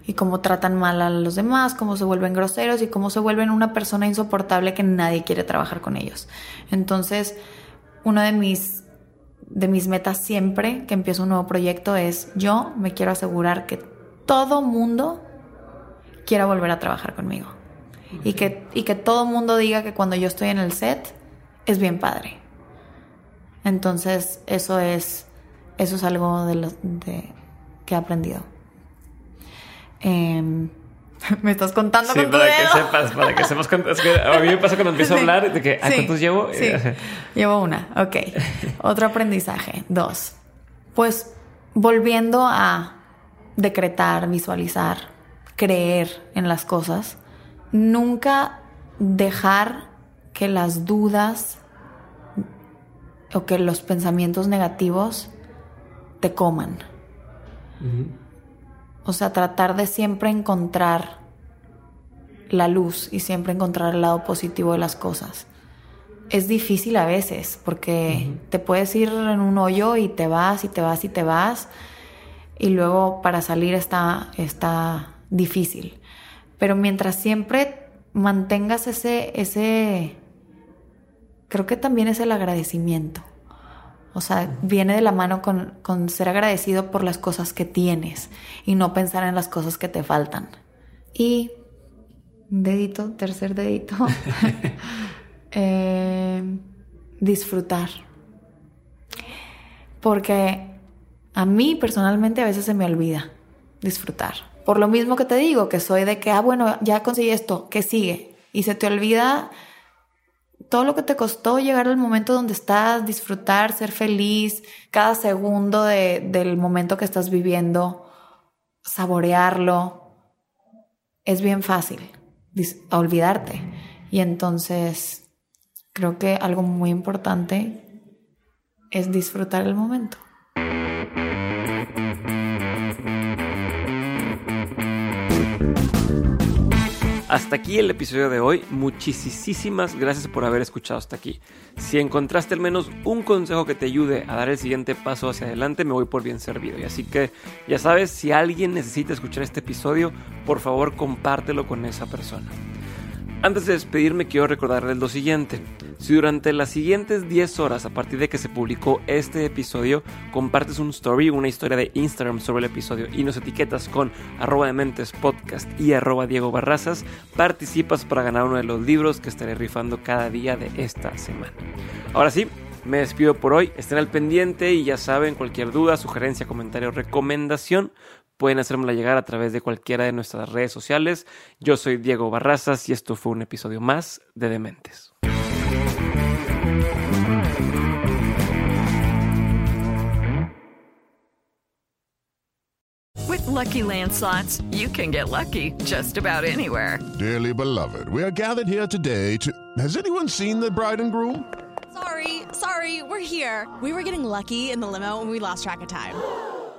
y cómo tratan mal a los demás, cómo se vuelven groseros y cómo se vuelven una persona insoportable que nadie quiere trabajar con ellos. Entonces, una de mis, de mis metas siempre que empiezo un nuevo proyecto es yo me quiero asegurar que todo mundo quiera volver a trabajar conmigo. Y, que, y que todo mundo diga que cuando yo estoy en el set es bien padre. Entonces, eso es, eso es algo de, lo, de que he aprendido. Em, <laughs> me estás contando sí, para que sepas, para que sepas cuántas. a mí me pasa cuando empiezo a hablar de que a cuántos llevo. Sí, llevo una. Ok. <laughs> Otro aprendizaje. Dos. Pues volviendo a decretar, visualizar, creer en las cosas, nunca dejar que las dudas o que los pensamientos negativos te coman. O sea, tratar de siempre encontrar la luz y siempre encontrar el lado positivo de las cosas. Es difícil a veces porque te puedes ir en un hoyo y te vas y te vas y te vas y luego para salir está, está difícil. Pero mientras siempre mantengas ese, ese, creo que también es el agradecimiento. O sea, viene de la mano con, con, ser agradecido por las cosas que tienes y no pensar en las cosas que te faltan. Y, dedito, tercer dedito, <laughs> eh, disfrutar. Porque a mí personalmente a veces se me olvida disfrutar. Por lo mismo que te digo, que soy de que, ah, bueno, ya conseguí esto, ¿qué sigue? Y se te olvida todo lo que te costó llegar al momento donde estás, disfrutar, ser feliz, cada segundo del momento que estás viviendo, saborearlo. Es bien fácil olvidarte. Y entonces creo que algo muy importante es disfrutar el momento. Hasta aquí el episodio de hoy. Muchísimas gracias por haber escuchado hasta aquí. Si encontraste al menos un consejo que te ayude a dar el siguiente paso hacia adelante, me voy por bien servido. Y así que ya sabes, si alguien necesita escuchar este episodio, por favor compártelo con esa persona. Antes de despedirme quiero recordarles lo siguiente. Si durante las siguientes 10 horas a partir de que se publicó este episodio compartes un story, una historia de Instagram sobre el episodio y nos etiquetas con arroba de mentes podcast y arroba Diego Barrazas, participas para ganar uno de los libros que estaré rifando cada día de esta semana. Ahora sí, me despido por hoy, estén al pendiente y ya saben, cualquier duda, sugerencia, comentario, recomendación, pueden hacérmela llegar a través de cualquiera de nuestras redes sociales. Yo soy Diego Barrazas y esto fue un episodio más de Dementes. With lucky landslots, you can get lucky just about anywhere. Dearly beloved, we are gathered here today to. Has anyone seen the bride and groom? Sorry, sorry, we're here. We were getting lucky in the limo and we lost track of time.